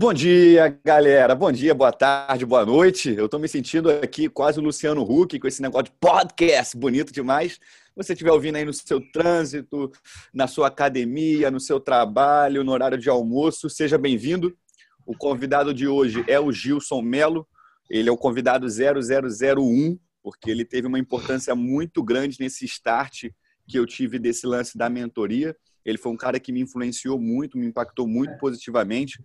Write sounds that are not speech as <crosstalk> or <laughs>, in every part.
Bom dia, galera. Bom dia, boa tarde, boa noite. Eu estou me sentindo aqui quase o Luciano Huck com esse negócio de podcast bonito demais. Você estiver ouvindo aí no seu trânsito, na sua academia, no seu trabalho, no horário de almoço, seja bem-vindo. O convidado de hoje é o Gilson Melo. Ele é o convidado 0001, porque ele teve uma importância muito grande nesse start que eu tive desse lance da mentoria. Ele foi um cara que me influenciou muito, me impactou muito positivamente.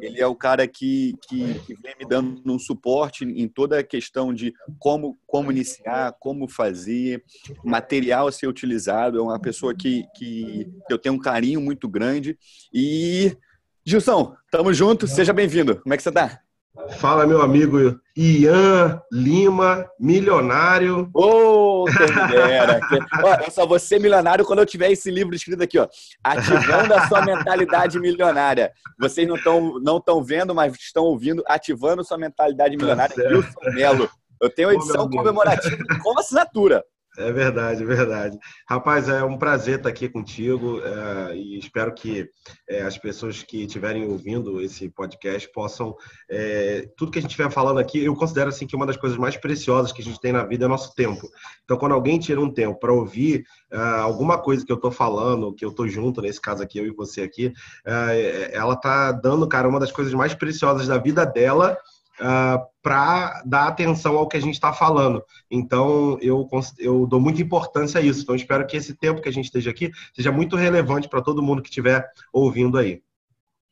Ele é o cara que, que, que vem me dando um suporte em toda a questão de como, como iniciar, como fazer, material a ser utilizado. É uma pessoa que, que eu tenho um carinho muito grande. E, Gilson, tamo junto, seja bem-vindo. Como é que você está? Fala, meu amigo Ian Lima, milionário. Ô, oh, eu só vou ser milionário quando eu tiver esse livro escrito aqui, ó. Ativando a sua <laughs> mentalidade milionária. Vocês não estão não tão vendo, mas estão ouvindo. Ativando sua mentalidade milionária. Tá Wilson Melo. Eu tenho edição comemorativa com assinatura. É verdade, é verdade. Rapaz, é um prazer estar aqui contigo é, e espero que é, as pessoas que estiverem ouvindo esse podcast possam. É, tudo que a gente estiver falando aqui, eu considero assim que uma das coisas mais preciosas que a gente tem na vida é nosso tempo. Então, quando alguém tira um tempo para ouvir é, alguma coisa que eu estou falando, que eu estou junto, nesse caso aqui, eu e você aqui, é, ela está dando, cara, uma das coisas mais preciosas da vida dela uh, ah, para dar atenção ao que a gente está falando. Então, eu, eu dou muita importância a isso. Então, espero que esse tempo que a gente esteja aqui seja muito relevante para todo mundo que estiver ouvindo aí.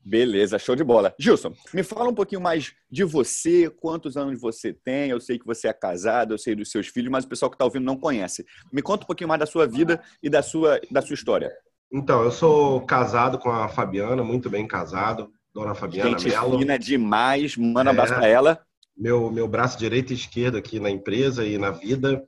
Beleza, show de bola. Gilson, me fala um pouquinho mais de você, quantos anos você tem? Eu sei que você é casado, eu sei dos seus filhos, mas o pessoal que está ouvindo não conhece. Me conta um pouquinho mais da sua vida e da sua, da sua história. Então, eu sou casado com a Fabiana, muito bem casado. Dona Fabiana Gente Mello. fina demais, manda um abraço é, para ela. Meu, meu braço direito e esquerdo aqui na empresa e na vida.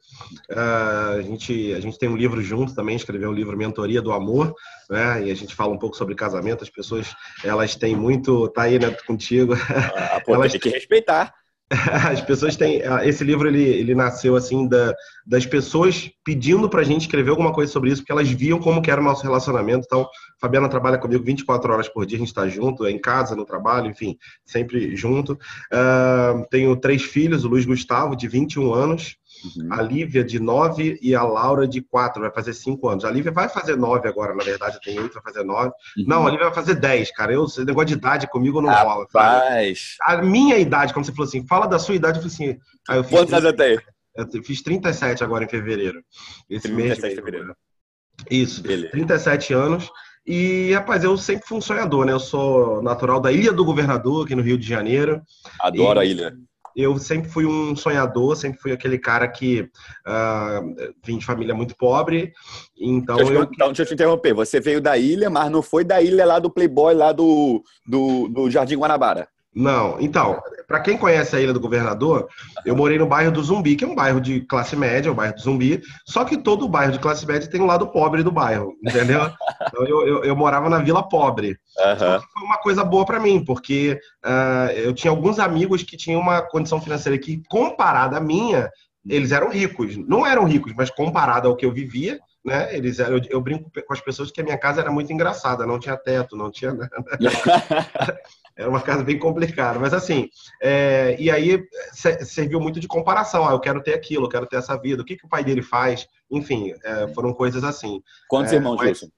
Uh, a, gente, a gente tem um livro junto também, escreveu o um livro Mentoria do Amor, né? E a gente fala um pouco sobre casamento. As pessoas, elas têm muito... Tá aí, né, contigo. Ah, <laughs> pô, elas, tem que respeitar. <laughs> as pessoas têm ah, esse livro ele, ele nasceu assim da, das pessoas pedindo para a gente escrever alguma coisa sobre isso porque elas viam como que era o nosso relacionamento. Então Fabiana trabalha comigo 24 horas por dia a gente está junto é em casa no trabalho enfim sempre junto. Uh, tenho três filhos o Luiz Gustavo de 21 anos Uhum. A Lívia de 9 e a Laura de 4, vai fazer 5 anos. A Lívia vai fazer 9 agora, na verdade, tem 8, vai fazer 9. Uhum. Não, a Lívia vai fazer 10, cara. Eu, esse negócio de idade comigo não rola. Rapaz. A minha idade, como você falou assim, fala da sua idade, eu falei assim. Aí eu fiz Quantos anos tem? Eu fiz 37 agora em fevereiro. Esse 37 mês de fevereiro. Isso, Beleza. 37 anos. E, rapaz, eu sempre fui um sonhador, né? Eu sou natural da Ilha do Governador, aqui no Rio de Janeiro. Adoro e... a ilha eu sempre fui um sonhador, sempre fui aquele cara que uh, vim de família muito pobre. Então deixa eu, eu... Então, deixa eu te interromper. Você veio da ilha, mas não foi da ilha lá do Playboy, lá do, do, do Jardim Guanabara. Não, então, para quem conhece a Ilha do Governador, eu morei no bairro do Zumbi, que é um bairro de classe média, o bairro do Zumbi, só que todo bairro de classe média tem um lado pobre do bairro, entendeu? <laughs> então eu, eu, eu, morava na vila pobre. Uhum. foi uma coisa boa para mim, porque uh, eu tinha alguns amigos que tinham uma condição financeira que, comparada à minha, eles eram ricos. Não eram ricos, mas comparado ao que eu vivia, né? Eles eu, eu, brinco com as pessoas que a minha casa era muito engraçada, não tinha teto, não tinha nada. <laughs> Era uma casa bem complicada. Mas assim, é, e aí serviu muito de comparação. Ah, eu quero ter aquilo, eu quero ter essa vida. O que, que o pai dele faz? Enfim, é, foram coisas assim. Quantos é, irmãos, Wilson?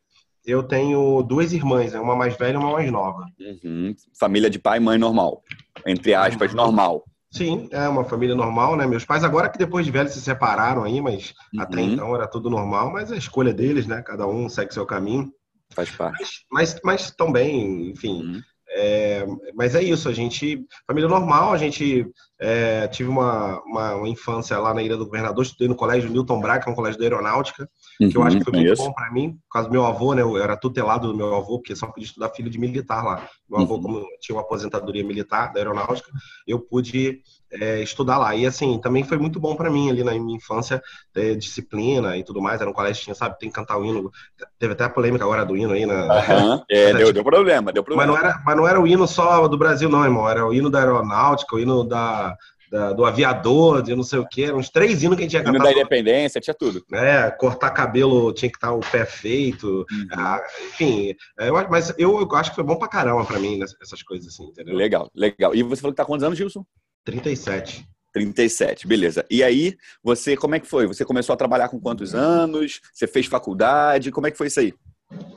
Eu tenho duas irmãs, né? uma mais velha e uma mais nova. Uhum. Família de pai e mãe normal. Entre aspas, uhum. normal. Sim, é uma família normal, né? Meus pais agora que depois de velhos se separaram aí, mas uhum. até então era tudo normal, mas a escolha deles, né? Cada um segue seu caminho. Faz parte. Mas, mas, mas também, enfim, uhum. É, mas é isso, a gente, família normal, a gente é, tive uma, uma, uma, infância lá na Ilha do Governador, estudei no colégio Newton Braga, que é um colégio da aeronáutica, uhum, que eu acho que foi muito bom para mim, por causa do meu avô, né? Eu era tutelado do meu avô, porque só podia estudar filho de militar lá. Meu avô, uhum. como tinha uma aposentadoria militar da aeronáutica, eu pude é, estudar lá. E assim, também foi muito bom para mim ali na minha infância, ter disciplina e tudo mais. Era um colégio tinha, sabe, tem que cantar o hino. Teve até a polêmica agora do hino aí na. Uhum. <laughs> É, deu, deu problema, deu problema. Mas não, era, mas não era o hino só do Brasil, não, irmão. Era o hino da aeronáutica, o hino da da, do aviador, de não sei o quê. Eram uns três hinos que a gente ia cantar. Hino da independência, tinha tudo. É, cortar cabelo tinha que estar o pé feito. Uhum. Ah, enfim, é, eu, mas eu, eu, acho que foi bom pra caramba pra mim, essas coisas assim, entendeu? Legal, legal. E você falou que tá quantos anos, Gilson? 37. 37, beleza. E aí, você, como é que foi? Você começou a trabalhar com quantos anos? Você fez faculdade? Como é que foi isso aí?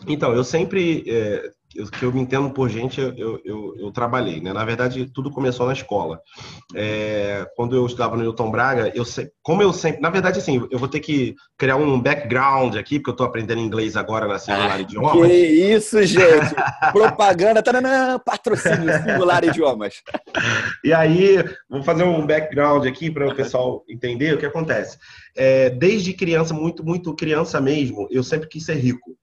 Então, eu sempre, é, que eu me entendo por gente, eu, eu, eu, trabalhei, né? Na verdade, tudo começou na escola. É, quando eu estudava no Newton Braga, eu sei, como eu sempre, na verdade, assim, eu vou ter que criar um background aqui, porque eu estou aprendendo inglês agora na Singular ah, <laughs> Idiomas. Que isso, gente! Propaganda, taranã, patrocínio Singular Idiomas. e aí, vou fazer um background aqui para o pessoal entender o que acontece. É, desde criança, muito, muito criança mesmo, eu sempre quis ser rico.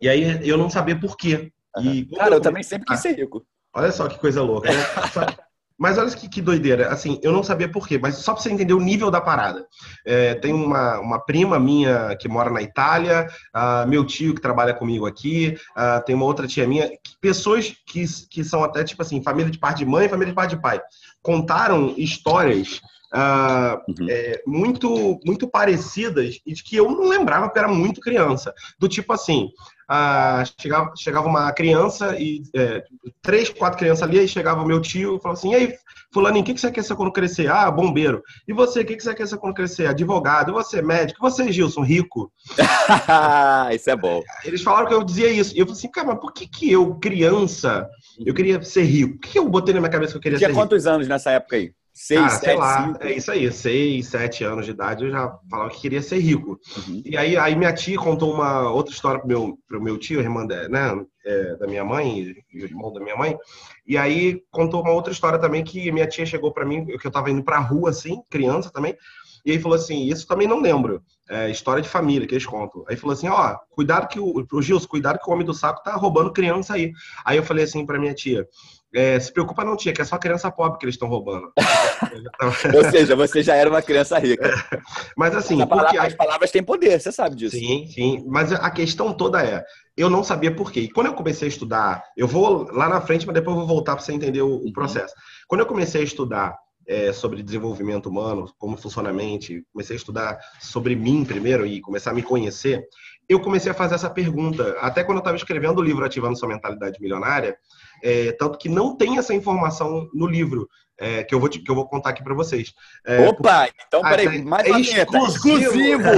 E aí eu não sabia por quê. E, Cara, eu, eu também sempre quis ser rico. Olha só que coisa louca. Né? <laughs> Mas olha que, que, doideira. Assim, eu não sabia por quê, mas só para você entender o nível da parada. É, tem uma, uma prima minha que mora na Itália, uh, meu tio que trabalha comigo aqui, uh, tem uma outra tia minha, que, pessoas que, que são até, tipo assim, família de parte de mãe, família de parte de pai. Contaram histórias Uh, uhum. é, muito muito parecidas e de que eu não lembrava porque era muito criança. Do tipo assim, ah, chegava, chegava uma criança e é, três, quatro crianças ali, aí chegava o meu tio e falava assim: e aí, Fulano, o que, que você quer ser quando crescer? Ah, bombeiro. E você, o que, que você quer ser quando crescer? Advogado. E você, médico. E você, Gilson, rico. <laughs> isso é bom. Eles falaram que eu dizia isso. E eu falei assim, cara, mas por que, que eu, criança, eu queria ser rico? Por que eu botei na minha cabeça que eu queria Tinha ser rico? Tinha quantos anos nessa época aí? Seis, ah, sete, sei lá, cinco. é isso aí, seis, sete anos de idade, eu já falava que queria ser rico. Uhum. E aí, aí minha tia contou uma outra história pro meu, pro meu tio, irmã da, né, é, da minha mãe, e o irmão da minha mãe. E aí contou uma outra história também que minha tia chegou para mim, que eu tava indo pra rua, assim, criança também, e aí falou assim, isso também não lembro, é história de família que eles contam. Aí falou assim, ó, cuidado que o, pro Gilson, cuidado que o homem do saco tá roubando criança aí. Aí eu falei assim pra minha tia, é, se preocupa não, tia, que é só criança pobre que eles estão roubando. <laughs> Ou seja, você já era uma criança rica. <laughs> Mas assim... Palavra, as palavras têm poder, você sabe disso. Sim, sim. Mas a questão toda é, eu não sabia por quê. E quando eu comecei a estudar, eu vou lá na frente, mas depois eu vou voltar para você entender o, uhum. processo. Quando eu comecei a estudar é, sobre desenvolvimento humano, como funciona a mente, comecei a estudar sobre mim primeiro e começar a me conhecer, eu comecei a fazer essa pergunta. Até quando eu estava escrevendo o livro Ativando Sua Mentalidade Milionária, é, tanto que não tem essa informação no livro. É, que, eu vou te, que eu vou contar aqui para vocês. É, Opa! Porque... Então, peraí, ah, mais é uma exclusivo!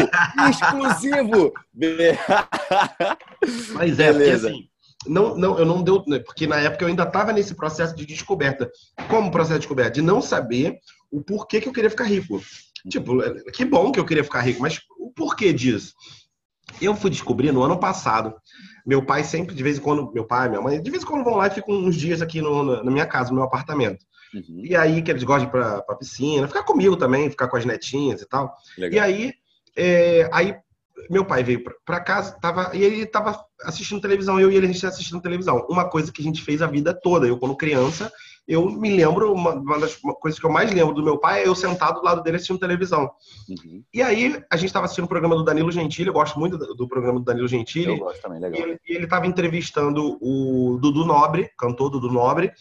Exclusivo! <laughs> Mas é, Beleza. porque assim, não, não, eu não deu, né, porque na época eu ainda estava nesse processo de descoberta. Como processo de descoberta? De não saber o porquê que eu queria ficar rico. Tipo, é, que bom que eu queria ficar rico, mas o porquê disso? Eu fui descobrir no ano passado. Meu pai sempre, de vez em quando, meu pai, minha mãe, de vez em quando vão lá e ficam uns dias aqui no, na minha casa, no meu apartamento. Uhum. E aí que eles gostam pra, pra piscina, ficar comigo também, ficar com as netinhas e tal. Legal. E aí, é, aí meu pai veio para casa, tava, e ele estava assistindo televisão, eu e ele a gente assistindo televisão. Uma coisa que a gente fez a vida toda. Eu, quando criança, eu me lembro, uma, uma das coisas que eu mais lembro do meu pai é eu sentado do lado dele assistindo televisão. Uhum. E aí, a gente estava assistindo o programa do Danilo Gentili, eu gosto muito do, do programa do Danilo Gentili. Eu gosto também, legal. E ele estava entrevistando o Dudu Nobre, cantor Dudu Nobre,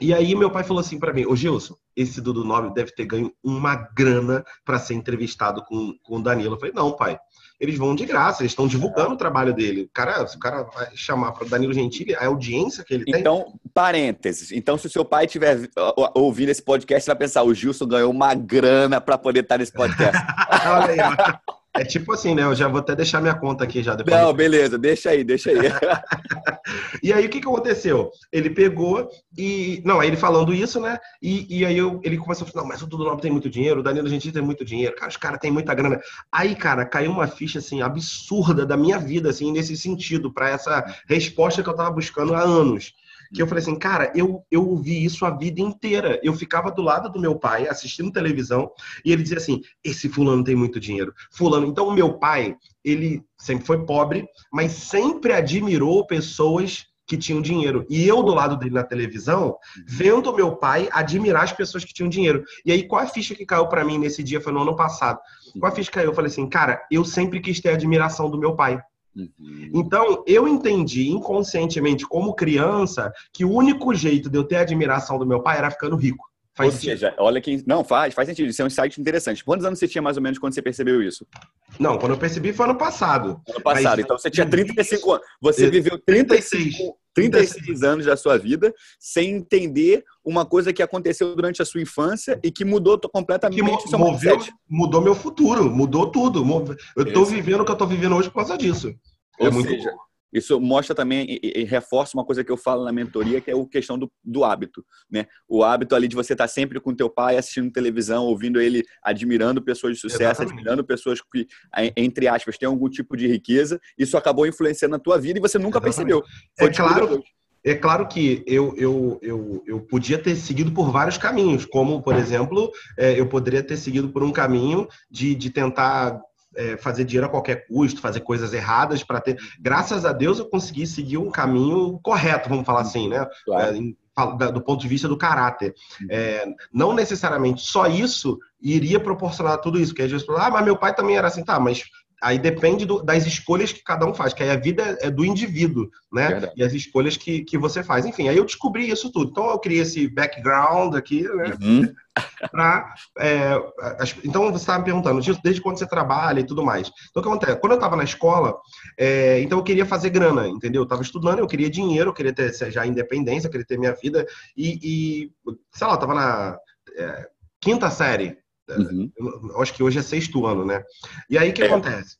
e aí meu pai falou assim para mim, ô Gilson, esse Dudu Nobre deve ter ganho uma grana para ser entrevistado com, com o Danilo. Eu falei, não, pai, eles vão de graça, eles estão divulgando o trabalho dele. O cara, se o cara vai chamar para Danilo Gentili, a audiência que ele tem. Então, parênteses. Então, se o seu pai estiver ouvindo esse podcast, vai pensar: o Gilson ganhou uma grana para poder estar nesse podcast. <laughs> Olha aí, é tipo assim, né? Eu já vou até deixar minha conta aqui já depois. Não, beleza, deixa aí, deixa aí. <laughs> e aí o que, que aconteceu? Ele pegou e. Não, aí ele falando isso, né? E, e aí eu, ele começou a falar: não, mas o Dudu Nobre tem muito dinheiro, o Danilo Gentili tem muito dinheiro, cara, os caras têm muita grana. Aí, cara, caiu uma ficha assim absurda da minha vida, assim, nesse sentido, para essa resposta que eu tava buscando há anos que eu falei assim, cara, eu, eu ouvi isso a vida inteira. Eu ficava do lado do meu pai assistindo televisão e ele dizia assim: esse fulano tem muito dinheiro. Fulano. Então, o meu pai, ele sempre foi pobre, mas sempre admirou pessoas que tinham dinheiro. E eu do lado dele na televisão, vendo meu pai admirar as pessoas que tinham dinheiro. E aí, qual a ficha que caiu para mim nesse dia? Foi no ano passado. Qual a ficha que caiu? Eu falei assim, cara, eu sempre quis ter a admiração do meu pai. Uhum. Então, eu entendi inconscientemente, como criança, que o único jeito de eu ter admiração do meu pai era ficando rico. Faz Ou sentido? seja, olha quem. Não, faz, faz sentido. Isso é um insight interessante. Quantos anos você tinha mais ou menos quando você percebeu isso? Não, quando eu percebi foi ano passado. Ano passado. Mas... Então você tinha 35 anos. Você viveu 35, 36. 36 anos da sua vida sem entender uma coisa que aconteceu durante a sua infância e que mudou completamente que mo moveu, Mudou meu futuro, mudou tudo. Eu estou vivendo o que eu estou vivendo hoje por causa disso. É Ou é muito seja, bom. Isso mostra também e, e, reforça uma coisa que eu falo na mentoria, que é a questão do, do hábito, né? O hábito ali de você estar sempre com teu pai assistindo televisão, ouvindo ele, admirando pessoas de sucesso, Exatamente. admirando pessoas que, entre aspas, têm algum tipo de riqueza. Isso acabou influenciando na tua vida e você nunca Exatamente. percebeu. Foi é claro, é claro que eu, eu, eu, eu podia ter seguido por vários caminhos, como, por exemplo, é, eu poderia ter seguido por um caminho de, de tentar é, fazer dinheiro a qualquer custo, fazer coisas erradas para ter. Graças a Deus eu consegui seguir um caminho correto, vamos falar assim, né? Claro. É, do ponto de vista do caráter. É, não necessariamente só isso iria proporcionar tudo isso, porque às vezes ah, mas meu pai também era assim, tá, mas aí depende do, das escolhas que cada um faz, que aí a vida é do indivíduo, né? Verdade. E as escolhas que, que você faz. Enfim, aí eu descobri isso tudo. Então eu criei esse background aqui, né? Uhum. <laughs> pra, é, então você estava me perguntando, desde quando você trabalha e tudo mais. Então o que acontece? Quando eu estava na escola, é, então eu queria fazer grana, entendeu? Eu estava estudando, eu queria dinheiro, eu queria ter já independência, eu queria ter minha vida. E, e sei lá, eu estava na é, quinta série Uhum. Eu acho que hoje é sexto ano, né? E aí o que é. acontece?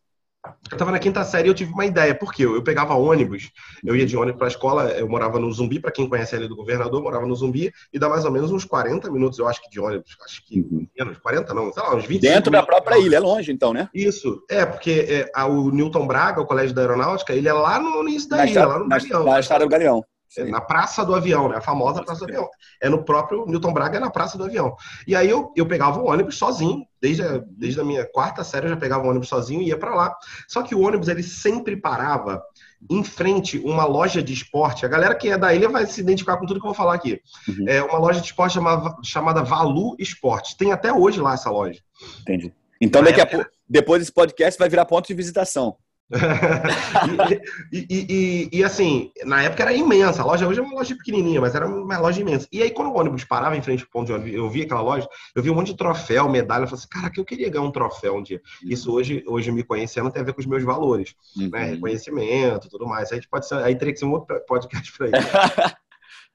Eu estava na quinta série e eu tive uma ideia. Por quê? Eu pegava ônibus, eu ia de ônibus para a escola, eu morava no Zumbi, para quem conhece ali do governador, morava no Zumbi, e dá mais ou menos uns 40 minutos, eu acho que de ônibus, acho que uhum. menos, 40 não, sei lá, uns 20 Dentro da própria ilha, é longe então, né? Isso, é, porque é, a, o Newton Braga, o Colégio da Aeronáutica, ele é lá no início da na ilha, lá no na, Galeão. Na estrada do Galeão. É na Praça do Avião, né? A famosa Praça do Avião. É no próprio Newton Braga, é na Praça do Avião. E aí eu, eu pegava o ônibus sozinho, desde a, desde a minha quarta série eu já pegava o ônibus sozinho e ia para lá. Só que o ônibus ele sempre parava em frente uma loja de esporte. A galera que é da ilha vai se identificar com tudo que eu vou falar aqui. Uhum. É uma loja de esporte chamada, chamada Valu Esportes. Tem até hoje lá essa loja. Entendi. Então, daqui a pouco, depois desse podcast, vai virar ponto de visitação. <laughs> e, e, e, e, assim, na época era imensa. A loja hoje é uma loja pequenininha, mas era uma loja imensa. E aí, quando o ônibus parava em frente ao ponto de ônibus, eu vi aquela loja, eu vi um monte de troféu, medalha. Eu falei assim, cara, que eu queria ganhar um troféu um dia. Isso hoje, hoje me conhecendo tem a ver com os meus valores, né? uhum. né? Reconhecimento, tudo mais. Aí pode ser, aí teria que ser um outro podcast pra isso. <laughs>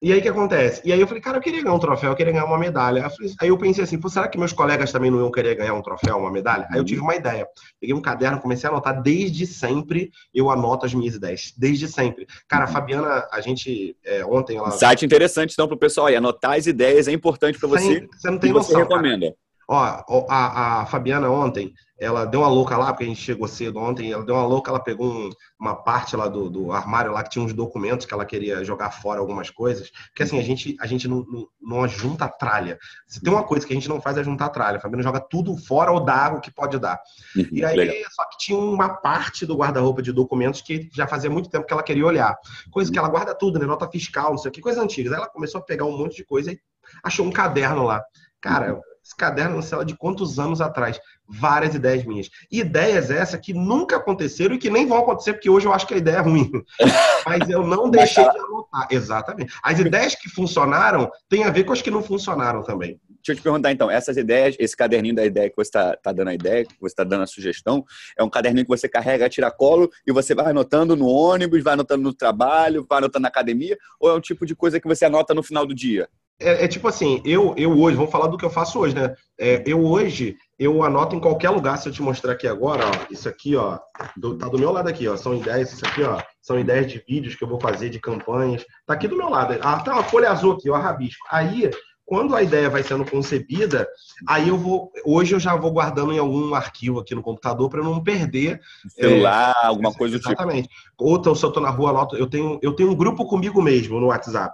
E aí o que acontece? E aí eu falei, cara, eu queria ganhar um troféu, eu queria ganhar uma medalha. Aí eu pensei assim, será que meus colegas também não iam querer ganhar um troféu, uma medalha? Aí eu tive uma ideia. Peguei um caderno, comecei a anotar desde sempre, eu anoto as minhas ideias. Desde sempre. Cara, a uhum. Fabiana, a gente é, ontem ela. Site interessante então pro pessoal aí. Anotar as ideias é importante para você. Você não tem e noção. Você recomenda. Cara. Ó, a, a Fabiana ontem, ela deu uma louca lá, porque a gente chegou cedo ontem, ela deu uma louca, ela pegou um, uma parte lá do, do, armário lá que tinha uns documentos que ela queria jogar fora algumas coisas. Porque assim, a gente, a gente não, não, não junta tralha. Se tem uma coisa que a gente não faz é juntar tralha. A Fabiana joga tudo fora ou dá o que pode dar. Uhum, e aí, legal. só que tinha uma parte do guarda-roupa de documentos que já fazia muito tempo que ela queria olhar. Coisa que ela guarda tudo, né? Nota fiscal, não sei o que, coisa antiga. Aí ela começou a pegar um monte de coisa e achou um caderno lá. Cara, esse caderno é de quantos anos atrás? Várias ideias minhas. Ideias essas que nunca aconteceram e que nem vão acontecer, porque hoje eu acho que a ideia é ruim. <laughs> Mas eu não deixei de anotar. Exatamente. As ideias que funcionaram têm a ver com as que não funcionaram também. Deixa eu te perguntar então, essas ideias, esse caderninho da ideia que você está tá dando a ideia, que você está dando a sugestão, é um caderninho que você carrega, tira colo e você vai anotando no ônibus, vai anotando no trabalho, vai anotando na academia, ou é um tipo de coisa que você anota no final do dia? É, é, tipo assim, eu, eu hoje, vamos falar do que eu faço hoje, né? É, eu hoje, eu anoto em qualquer lugar, se eu te mostrar aqui agora, ó, isso aqui, ó, do, tá do meu lado aqui, ó, são ideias, isso aqui, ó, são ideias de vídeos que eu vou fazer, de campanhas, tá aqui do meu lado, ah, tá uma folha azul aqui, ó, rabisco. Aí, quando a ideia vai sendo concebida, aí eu vou, hoje eu já vou guardando em algum arquivo aqui no computador para não perder. Celular, é, alguma coisa do tipo. Exatamente. Ou se eu tô na rua, anoto, eu tenho, eu tenho um grupo comigo mesmo no WhatsApp.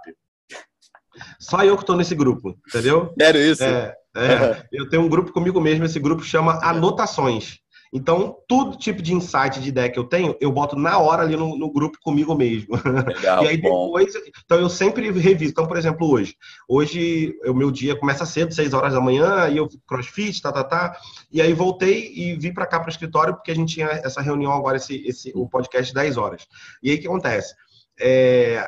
Só eu que estou nesse grupo, entendeu? Sério isso? É, é, eu tenho um grupo comigo mesmo, esse grupo chama Anotações. Então, todo tipo de insight, de ideia que eu tenho, eu boto na hora ali no, no grupo comigo mesmo. Legal, <laughs> e aí depois, bom. então eu sempre reviso. Então, por exemplo, hoje. Hoje, o meu dia começa cedo, 6 horas da manhã, e eu crossfit, tá, tá, tá. E aí voltei e vim para cá para o escritório, porque a gente tinha essa reunião agora, esse, esse, o podcast 10 horas. E aí o que acontece? É,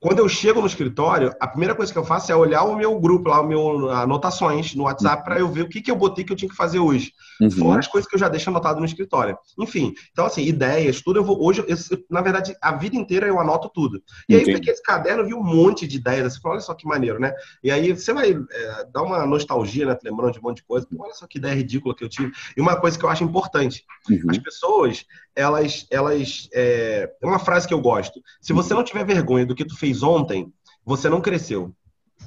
Quando eu chego no escritório, a primeira coisa que eu faço é olhar o meu grupo lá, o meu anotações no WhatsApp para eu ver o que, que eu botei que eu tinha que fazer hoje. Uhum. Fora as coisas que eu já deixo anotado no escritório. Enfim, então assim, ideias, tudo eu vou. Hoje, eu, na verdade, a vida inteira eu anoto tudo. E aí Entendi. eu peguei esse caderno, vi um monte de ideias. Você fala, olha só que maneiro, né? E aí você vai é, dar uma nostalgia, né? Lembrando de um monte de coisa. Olha só que ideia ridícula que eu tive. E uma coisa que eu acho importante: uhum. as pessoas, elas. elas é, é uma frase que eu gosto. Se você não tiver vergonha do que tu fez ontem, você não cresceu.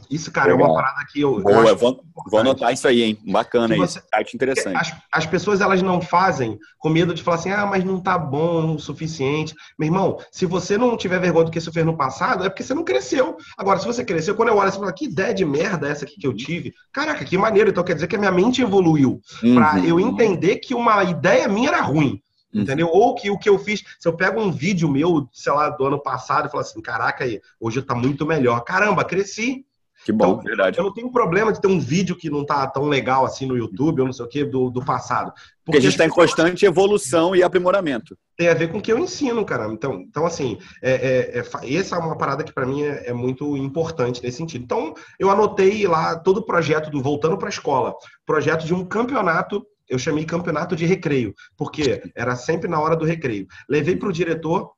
Isso, cara, Legal. é uma parada que eu. Boa, eu vou, vou, anotar isso aí, hein? Bacana você, isso. Arte interessante. As, as, pessoas, elas não fazem com medo de falar assim, ah, mas não tá bom o suficiente. Meu irmão, se você não tiver vergonha do que você fez no passado, é porque você não cresceu. Agora, se você cresceu, quando eu olho, você fala, que ideia de merda é essa aqui que eu tive? Caraca, que maneiro. Então quer dizer que a minha mente evoluiu. Uhum. Pra eu entender que uma ideia minha era ruim. Uhum. Entendeu? Ou que o que eu fiz, se eu pego um vídeo meu, sei lá, do ano passado e falo assim, caraca, aí, hoje tá muito melhor. Caramba, cresci. Que bom, então, verdade. Eu não tenho problema de ter um vídeo que não tá tão legal assim no YouTube ou não sei o que do, do passado. Porque, porque a gente está em constante evolução e aprimoramento. Tem a ver com o que eu ensino, cara. Então, então assim, é, é, é essa é uma parada que para mim é, é, muito importante nesse sentido. Então, eu anotei lá todo o projeto do Voltando para a Escola, projeto de um campeonato eu chamei campeonato de recreio, porque era sempre na hora do recreio. Levei para o diretor,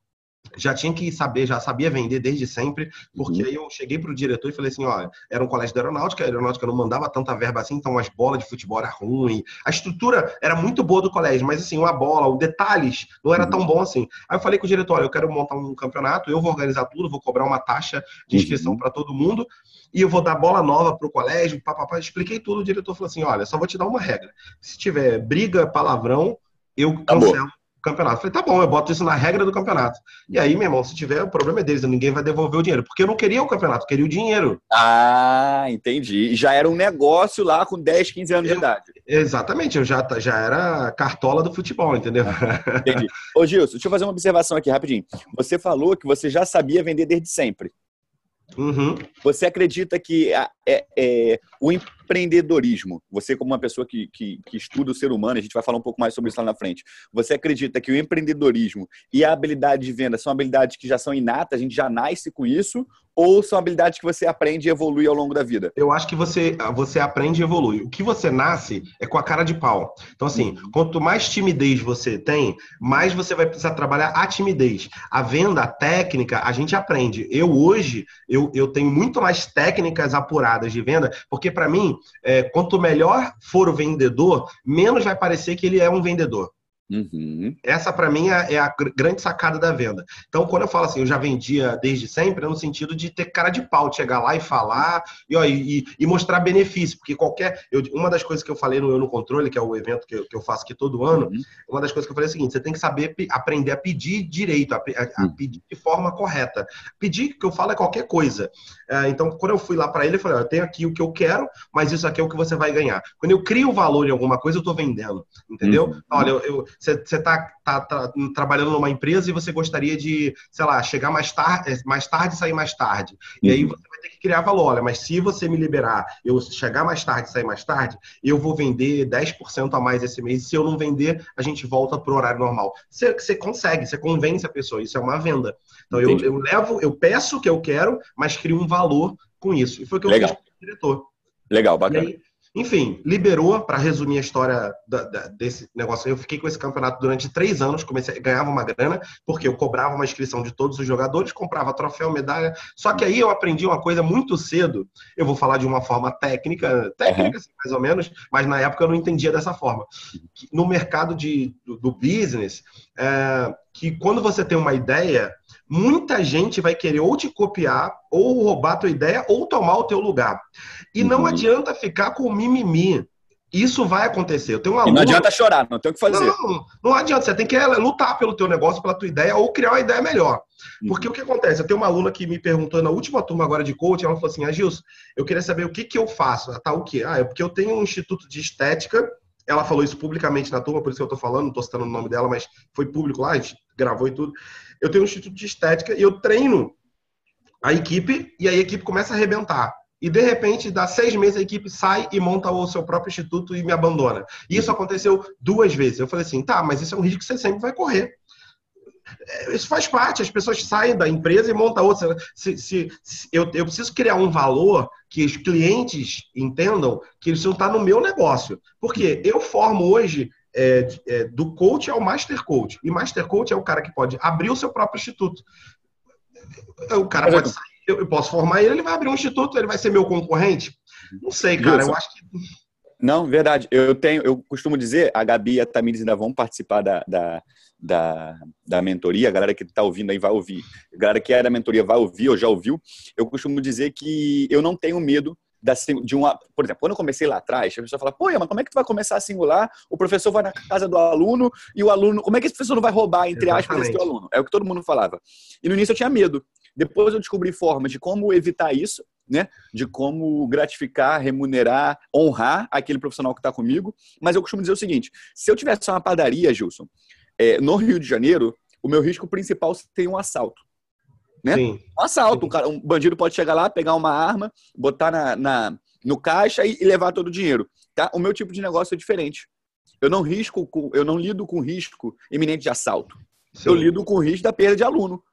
já tinha que saber, já sabia vender desde sempre, porque uhum. aí eu cheguei para o diretor e falei assim, ó, era um colégio da aeronáutica, a aeronáutica não mandava tanta verba assim, então as bolas de futebol era ruim, a estrutura era muito boa do colégio, mas assim, uma bola, os detalhes não era uhum. tão bom assim. Aí eu falei com o diretor, eu quero montar um campeonato, eu vou organizar tudo, vou cobrar uma taxa de inscrição uhum. para todo mundo, e eu vou dar bola nova para o colégio, papapá, expliquei tudo, o diretor falou assim, olha, só vou te dar uma regra, se tiver briga, palavrão, eu cancelo campeonato. falei, tá bom, eu boto isso na regra do campeonato. E aí, meu irmão, se tiver, o problema é deles, ninguém vai devolver o dinheiro. Porque eu não queria o campeonato, eu queria o dinheiro. Ah, entendi. Já era um negócio lá com 10, 15 anos eu, de idade. Exatamente, eu já, já era cartola do futebol, entendeu? Entendi. Ô, Gilson, deixa eu fazer uma observação aqui rapidinho. Você falou que você já sabia vender desde sempre. Uhum. Você acredita que é, é, o empreendedorismo, você como uma pessoa que, que, que, estuda o ser humano, a gente vai falar um pouco mais sobre isso lá na frente, você acredita que o empreendedorismo e a habilidade de venda são habilidades que já são inatas, a gente já nasce com isso, ou são habilidades que você aprende e evolui ao longo da vida? Eu acho que você, você aprende e evolui. O que você nasce é com a cara de pau. Então, assim, quanto mais timidez você tem, mais você vai precisar trabalhar a timidez. A venda, a técnica, a gente aprende. Eu hoje, eu, eu tenho muito mais técnicas apuradas de venda, porque para mim, é, quanto melhor for o vendedor, menos vai parecer que ele é um vendedor. Uhum. Essa, para mim, é, é a grande sacada da venda. Então, quando eu falo assim, eu já vendia desde sempre, é no sentido de ter cara de pau, de chegar lá e falar e, ó, e, e, mostrar benefício. Porque qualquer. Eu, uma das coisas que eu falei no Eu no Controle, que é o evento que eu, que eu faço aqui todo ano, uhum. uma das coisas que eu falei é o seguinte: você tem que saber aprender a pedir direito, a, a, a uhum. pedir de forma correta. Pedir, que eu falo, é qualquer coisa. É, então, quando eu fui lá para ele, eu falei: eu tenho aqui o que eu quero, mas isso aqui é o que você vai ganhar. Quando eu crio valor em alguma coisa, eu estou vendendo. Entendeu? Uhum. Olha, eu, eu você está tá, tá, trabalhando numa empresa e você gostaria de, sei lá, chegar mais tarde, é, mais tarde e sair mais tarde. E aí uhum. você vai ter que criar valor. Olha, mas se você me liberar, eu chegar mais tarde e sair mais tarde, eu vou vender 10% a mais esse mês. Se eu não vender, a gente volta para o horário normal. Você, você consegue, você convence a pessoa. Isso é uma venda. Então eu, eu, levo, eu peço o que eu quero, mas crio um valor com isso. E foi o que eu Legal. fiz com o diretor. Legal, bacana. Enfim, liberou, para resumir a história da, da, desse negócio, eu fiquei com esse campeonato durante três anos, comecei, ganhava uma grana, porque eu cobrava uma inscrição de todos os jogadores, comprava troféu, medalha. Só que aí eu aprendi uma coisa muito cedo, eu vou falar de uma forma técnica, técnica, uhum. assim, mais ou menos, mas na época eu não entendia dessa forma. No mercado de, do, do business, é, que quando você tem uma ideia, muita gente vai querer ou te copiar, ou roubar a tua ideia, ou tomar o teu lugar. E uhum. não adianta ficar com mimimi. Isso vai acontecer. Eu tenho uma e não adianta chorar, não tem o que fazer. Não, não adianta. Você tem que lutar pelo teu negócio, pela tua ideia, ou criar uma ideia melhor. Uhum. Porque o que acontece? Eu tenho uma aluna que me perguntou na última turma agora de coaching, ela falou assim, ah, Gilson, eu queria saber o que, que eu faço. Ah, tá, o quê? Ah, é porque eu tenho um instituto de estética ela falou isso publicamente na turma, por isso que eu estou falando, não estou citando o nome dela, mas foi público lá, a gente gravou e tudo. Eu tenho um instituto de estética e eu treino a equipe e a equipe começa a arrebentar. E de repente, dá seis meses, a equipe sai e monta o seu próprio instituto e me abandona. E isso aconteceu duas vezes. Eu falei assim, tá, mas isso é um risco que você sempre vai correr. É, isso faz parte, as pessoas saem da empresa e montam outra. Se, se, se eu, eu, preciso criar um valor que os clientes entendam que isso não está no meu negócio. Porque eu formo hoje é, é, do coach ao master coach. E master coach é o cara que pode abrir o seu próprio instituto. O cara pode sair, eu posso formar ele, ele vai abrir um instituto, ele vai ser meu concorrente? Não sei, cara. Eu acho que não, verdade. Eu tenho, eu costumo dizer, a Gabi e a Tamires ainda vão participar da, da, da, da mentoria. A galera que está ouvindo aí vai ouvir. A galera que é da mentoria vai ouvir ou já ouviu. Eu costumo dizer que eu não tenho medo de uma. Por exemplo, quando eu comecei lá atrás, a pessoa fala, pô, mas como é que tu vai começar a singular? O professor vai na casa do aluno e o aluno. Como é que esse professor não vai roubar, entre Exatamente. aspas, esse teu aluno? É o que todo mundo falava. E no início eu tinha medo. Depois eu descobri formas de como evitar isso, né? De como gratificar, remunerar, honrar aquele profissional que está comigo. Mas eu costumo dizer o seguinte: se eu tivesse uma padaria, Gilson, é, no Rio de Janeiro, o meu risco principal seria um assalto. Né? Sim. Um assalto. Um, cara, um bandido pode chegar lá, pegar uma arma, botar na, na no caixa e, e, levar todo o dinheiro. Tá? O meu tipo de negócio é diferente. Eu não risco, com, eu não lido com risco iminente de assalto. Sim. Eu lido com o risco da perda de aluno.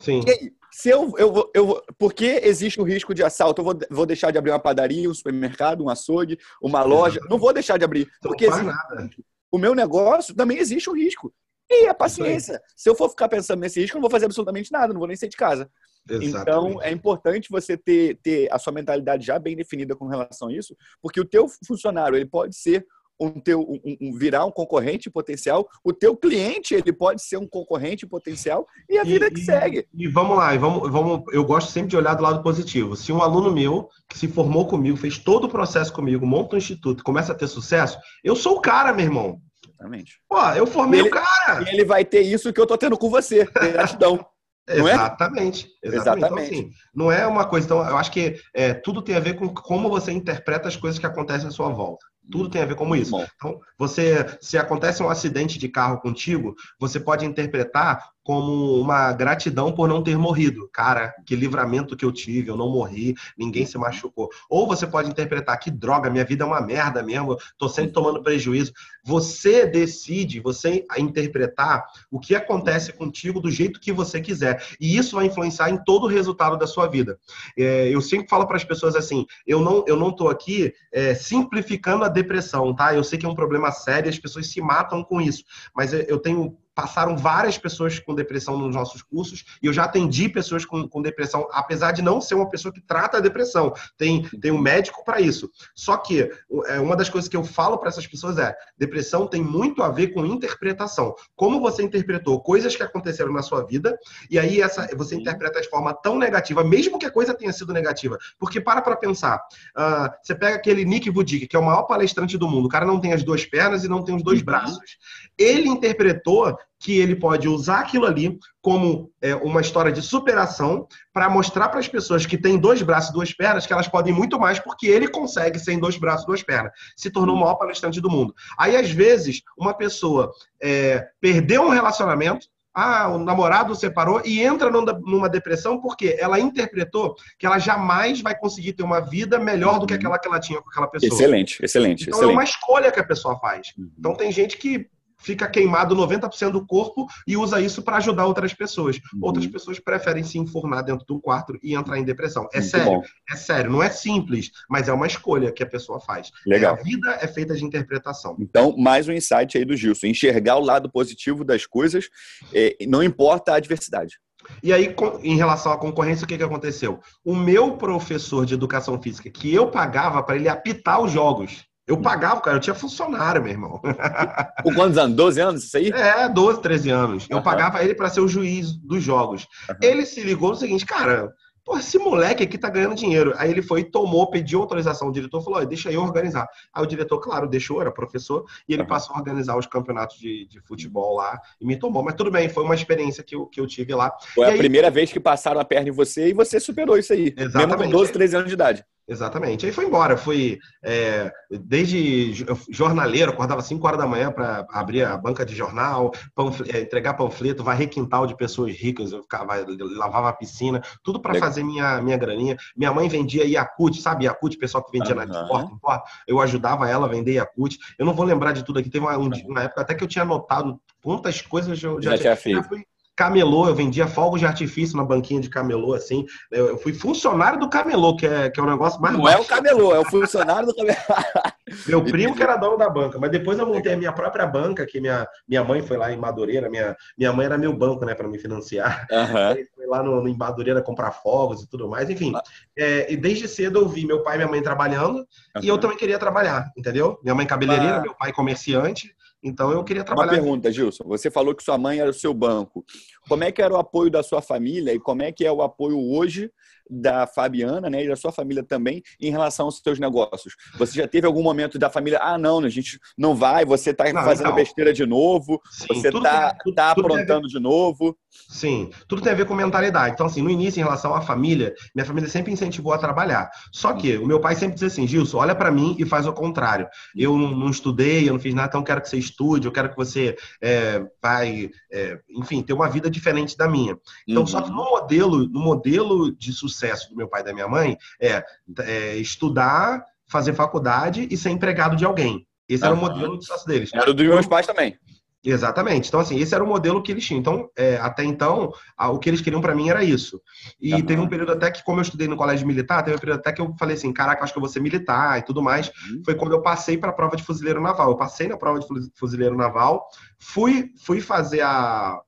Sim. E aí, se eu, eu, eu, porque existe o risco de assalto, eu vou, vou deixar de abrir uma padaria, um supermercado, um açougue, uma loja. Não vou deixar de abrir. Porque existe, o meu negócio também existe o risco. E a paciência. Se eu for ficar pensando nesse risco, eu não vou fazer absolutamente nada, não vou nem sair de casa. Exatamente. Então, é importante você ter, ter a sua mentalidade já bem definida com relação a isso, porque o teu funcionário ele pode ser um teu um, um, virar um concorrente potencial, o teu cliente ele pode ser um concorrente potencial e a vida e, que e, segue. E vamos lá, e vamos, vamos, eu gosto sempre de olhar do lado positivo. Se um aluno meu que se formou comigo, fez todo o processo comigo, monta um instituto, começa a ter sucesso, eu sou o cara, meu irmão. Exatamente. Pô, eu formei ele, o cara. E ele vai ter isso que eu tô tendo com você, gratidão. <laughs> Não exatamente. É? Exatamente. exatamente. Então, assim, não é uma coisa. Então, eu acho que é, tudo tem a ver com como você interpreta as coisas que acontecem à sua volta. Tudo tem a ver com isso. Então, você, se acontece um acidente de carro contigo, você pode interpretar como uma gratidão por não ter morrido. Cara, que livramento que eu tive, eu não morri, ninguém se machucou. Ou você pode interpretar que droga, minha vida é uma merda mesmo, tô sempre tomando prejuízo. Você decide, você interpretar o que acontece contigo do jeito que você quiser. E isso vai influenciar em todo o resultado da sua vida. É, eu sempre falo para as pessoas assim: eu não, eu não tô aqui é, simplificando a depressão, tá? Eu sei que é um problema sério, as pessoas se matam com isso, mas eu tenho passaram várias pessoas com depressão nos nossos cursos e eu já atendi pessoas com, com depressão, apesar de não ser uma pessoa que trata a depressão. Tem, tem um médico para isso. Só que é, uma das coisas que eu falo para essas pessoas é: depressão tem muito a ver com interpretação. Como você interpretou coisas que aconteceram na sua vida e aí essa, você interpreta de forma tão negativa, mesmo que a coisa tenha sido negativa. Porque para para pensar, uh, você pega aquele Nick Vujic, que é o maior palestrante do mundo, o cara não tem as duas pernas e não tem os dois uhum. braços. Ele interpretou que ele pode usar aquilo ali como é, uma história de superação para mostrar para as pessoas que têm dois braços e duas pernas que elas podem muito mais porque ele consegue sem dois braços e duas pernas. Se tornou o maior palestrante do mundo. Aí, às vezes, uma pessoa é, perdeu um relacionamento, ah, o namorado separou e entra numa depressão porque ela interpretou que ela jamais vai conseguir ter uma vida melhor do que aquela que ela tinha com aquela pessoa. Excelente, excelente. Então excelente. é uma escolha que a pessoa faz. Uhum. Então tem gente que fica queimado 90% do corpo e usa isso para ajudar outras pessoas. Uhum. Outras pessoas preferem se enfurnar dentro do quarto e entrar em depressão. É Muito sério, bom. é sério. Não é simples, mas é uma escolha que a pessoa faz. Legal. É, a vida é feita de interpretação. Então, mais um insight aí do Gilson. Enxergar o lado positivo das coisas, é, não importa a adversidade. E aí, em relação à concorrência, o que, que aconteceu? O meu professor de educação física, que eu pagava para ele apitar os jogos, eu pagava, cara, eu tinha funcionário, meu irmão. <laughs> Com quantos anos? 12 anos isso aí? É, 12, 13 anos. Eu uhum. pagava ele para ser o juiz dos jogos. Uhum. Ele se ligou no seguinte, cara, Pô, esse moleque aqui tá ganhando dinheiro. Aí ele foi, tomou, pediu autorização. O diretor falou: deixa eu organizar. Aí o diretor, claro, deixou, era professor, e ele uhum. passou a organizar os campeonatos de, de, futebol lá e me tomou. Mas tudo bem, foi uma experiência que eu, que eu tive lá. Foi e a aí... primeira vez que passaram a perna em você e você superou isso aí. Exatamente. Mesmo com 12, 13 anos de idade. Exatamente. Aí foi embora. Fui é, desde jornaleiro, acordava 5 horas da manhã para abrir a banca de jornal, panfle, é, entregar panfleto, varrer quintal de pessoas ricas, eu ficava, lavava a piscina, tudo para fazer minha, minha graninha. Minha mãe vendia Yakut, sabe Yakut, pessoal que vendia uhum. na porta em porta. Eu ajudava ela a vender Yakut. Eu não vou lembrar de tudo aqui. Teve uma, um, uma época até que eu tinha anotado quantas coisas eu já, já tinha feito. Camelô, eu vendia fogos de artifício na banquinha de camelô, assim. Eu fui funcionário do camelô, que é, que é um negócio mais. Não baixo. é o camelô, é o funcionário do camelô. <laughs> Meu primo que era dono da banca, mas depois eu montei a minha própria banca, que minha, minha mãe foi lá em Madureira, minha, minha mãe era meu banco, né, para me financiar. Uhum. <laughs> Foi lá no, no, Madureira comprar fogos e tudo mais, enfim. É, e desde cedo eu vi meu pai e minha mãe trabalhando, uhum. e eu também queria trabalhar, entendeu? Minha mãe cabeleireira, ah. meu pai comerciante. Então eu queria trabalhar. Uma pergunta, Gilson. Você falou que sua mãe era o seu banco. Como é que era o apoio da sua família e como é que é o apoio hoje da Fabiana, né, e da sua família também em relação aos seus negócios? Você já teve algum momento da família, ah, não, a gente não vai, você está fazendo então, besteira de novo, sim, você está tá aprontando de novo? Sim, tudo tem a ver com mentalidade. Então, assim, no início, em relação à família, minha família sempre incentivou a trabalhar. Só que o meu pai sempre dizia assim, Gilson, olha para mim e faz o contrário. Eu não, não, estudei, eu não fiz nada, então quero que você estude, eu quero que você é, vai, é, enfim, ter uma vida diferente da minha. Então, uhum. só que no modelo, no modelo de sucesso do meu pai e da minha mãe, é, é estudar, fazer faculdade e ser empregado de alguém. Esse uhum. era o modelo de sucesso deles. Era dos meus pais também. Exatamente. Então, assim, esse era o modelo que eles tinham. Então, é, até então, a, o que eles queriam para mim era isso. E uhum. teve um período até que, como eu estudei no colégio militar, teve um período até que eu falei assim: caraca, acho que eu vou ser militar e tudo mais. Uhum. Foi quando eu passei para a prova de fuzileiro naval. Eu passei na prova de fuzileiro naval, fui, fui fazer a,